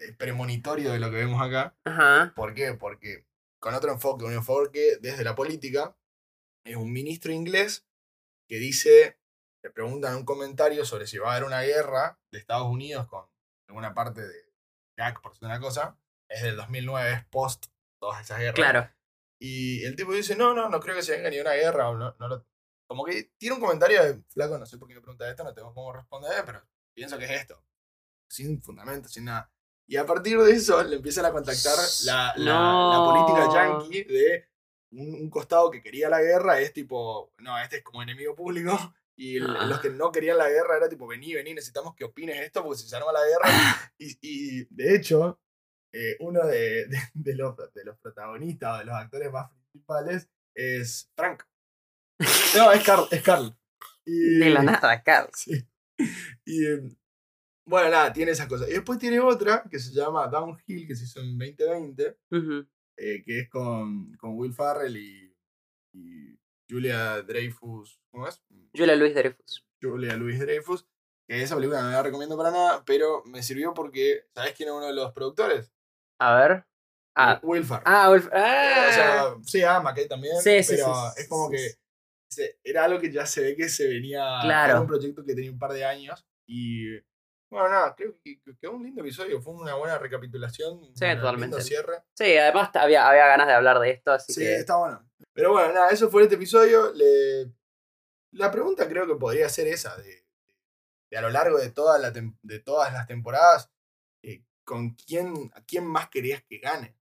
eh, premonitorio de lo que vemos acá. Ajá. ¿Por qué? Porque con otro enfoque, un enfoque desde la política, es un ministro inglés que dice, le preguntan un comentario sobre si va a haber una guerra de Estados Unidos con alguna parte de Irak, por decir una cosa, es del 2009, es post todas esas guerras. Claro. Y el tipo dice, no, no, no creo que se venga ni una guerra. o no, no lo- Como que tiene un comentario de, flaco, no sé por qué me pregunta esto, no tengo cómo responder, pero pienso que es esto. Sin fundamento, sin nada. Y a partir de eso le empiezan a contactar la, la, la No. política yankee de un, un costado que quería la guerra, es tipo, no, este es como enemigo público. Y Ah. los que no querían la guerra era tipo, vení, vení, necesitamos que opines esto porque si se arma la guerra. Y, y de hecho, eh, uno de, de- de los, de los protagonistas o de los actores más principales es Frank. No, es Carl. Es Carl. Y, De la nada, Carl. Sí. Y eh, bueno, nada, tiene esas cosas. Y después tiene otra que se llama Downhill, que se hizo en 2020, Ujú. eh, que es con, con Will Farrell y, y Julia Dreyfus. ¿Cómo es? Julia Luis Dreyfus. Julia Louis Dreyfus. Que esa película no la recomiendo para nada, pero me sirvió porque, ¿sabes quién es uno de los productores? A ver. Ah, Will Farrell. ah, O ah. sea, sí, a McKay también, Sí, sí, pero sí, es como que era algo que ya se ve que se venía. Claro. Era un proyecto que tenía un par de años y. Bueno, nada, creo que que quedó un lindo episodio. Fue una buena recapitulación. Sí, un totalmente. cierre. Sí, además había, había ganas de hablar de esto, así Sí, que. está bueno. Pero bueno, nada, eso fue este episodio. Le... La pregunta creo que podría ser esa: de, de a lo largo de, toda la de todas las temporadas, eh, ¿con quién, a quién más querías que gane?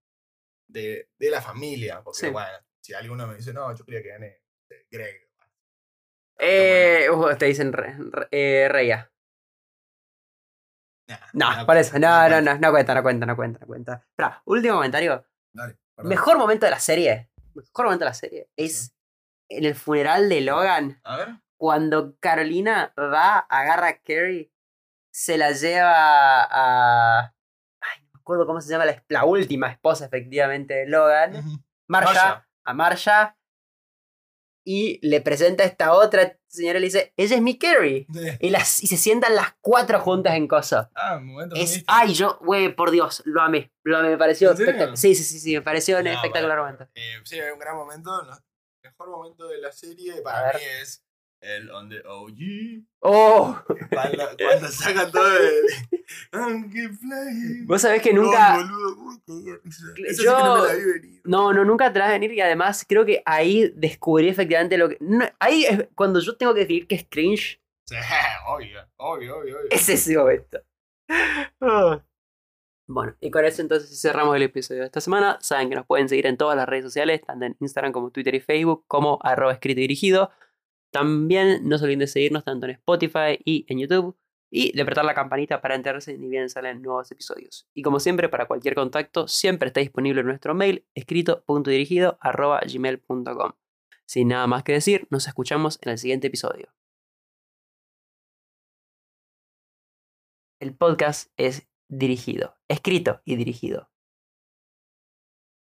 De, de la familia. Porque, Sí. bueno, si alguno me dice, no, yo quería que gane eh, Greg. Eh, uh, te dicen re, re- eh, Reya. Nah, No, por eso. No, no, no, no cuenta, no cuenta, no cuenta, no cuenta. Espera, último comentario. Dale. Mejor momento de la serie. Mejor momento de la serie es en el funeral de Logan. A ver. Cuando Carolina va, agarra a Carrie, se la lleva a. Ay, no me acuerdo cómo se llama la, la última esposa, efectivamente, de Logan. Marcia, Marcia. a Marcia. Y le presenta a esta otra señora y le dice: Ella es mi Carrie. Sí. Y, las, y se sientan las cuatro juntas en cosa. Ah, momento Es, ay, yo, güey, por Dios, lo amé. Lo amé, me pareció espectacular. Sí, sí, sí, sí, me pareció un No, espectacular momento. eh, sí, un gran momento. El mejor momento de la serie para mí es el On the OG. ¡Oh! Cuando, cuando saca todo el. Vos sabés que No, nunca. qué risa. Cl- Esa sí que no yo- me la vi venir. No, no, nunca te la vas a venir y además creo que ahí descubrí efectivamente lo que. no, ahí es cuando yo tengo que definir que es cringe, Sí, obvio, obvio, obvio, obvio. es ese momento. Ah. Bueno, y con eso entonces cerramos el episodio de esta semana. Saben que nos pueden seguir en todas las redes sociales, tanto en Instagram como Twitter y Facebook, como arroba escrito y dirigido. También no se olviden de seguirnos tanto en Spotify y en YouTube. Y de apretar la campanita para enterarse ni bien salen nuevos episodios. Y como siempre, para cualquier contacto, siempre está disponible nuestro mail escrito.dirigido arroba gmail.com. Sin nada más que decir, nos escuchamos en el siguiente episodio. El podcast es dirigido, escrito y dirigido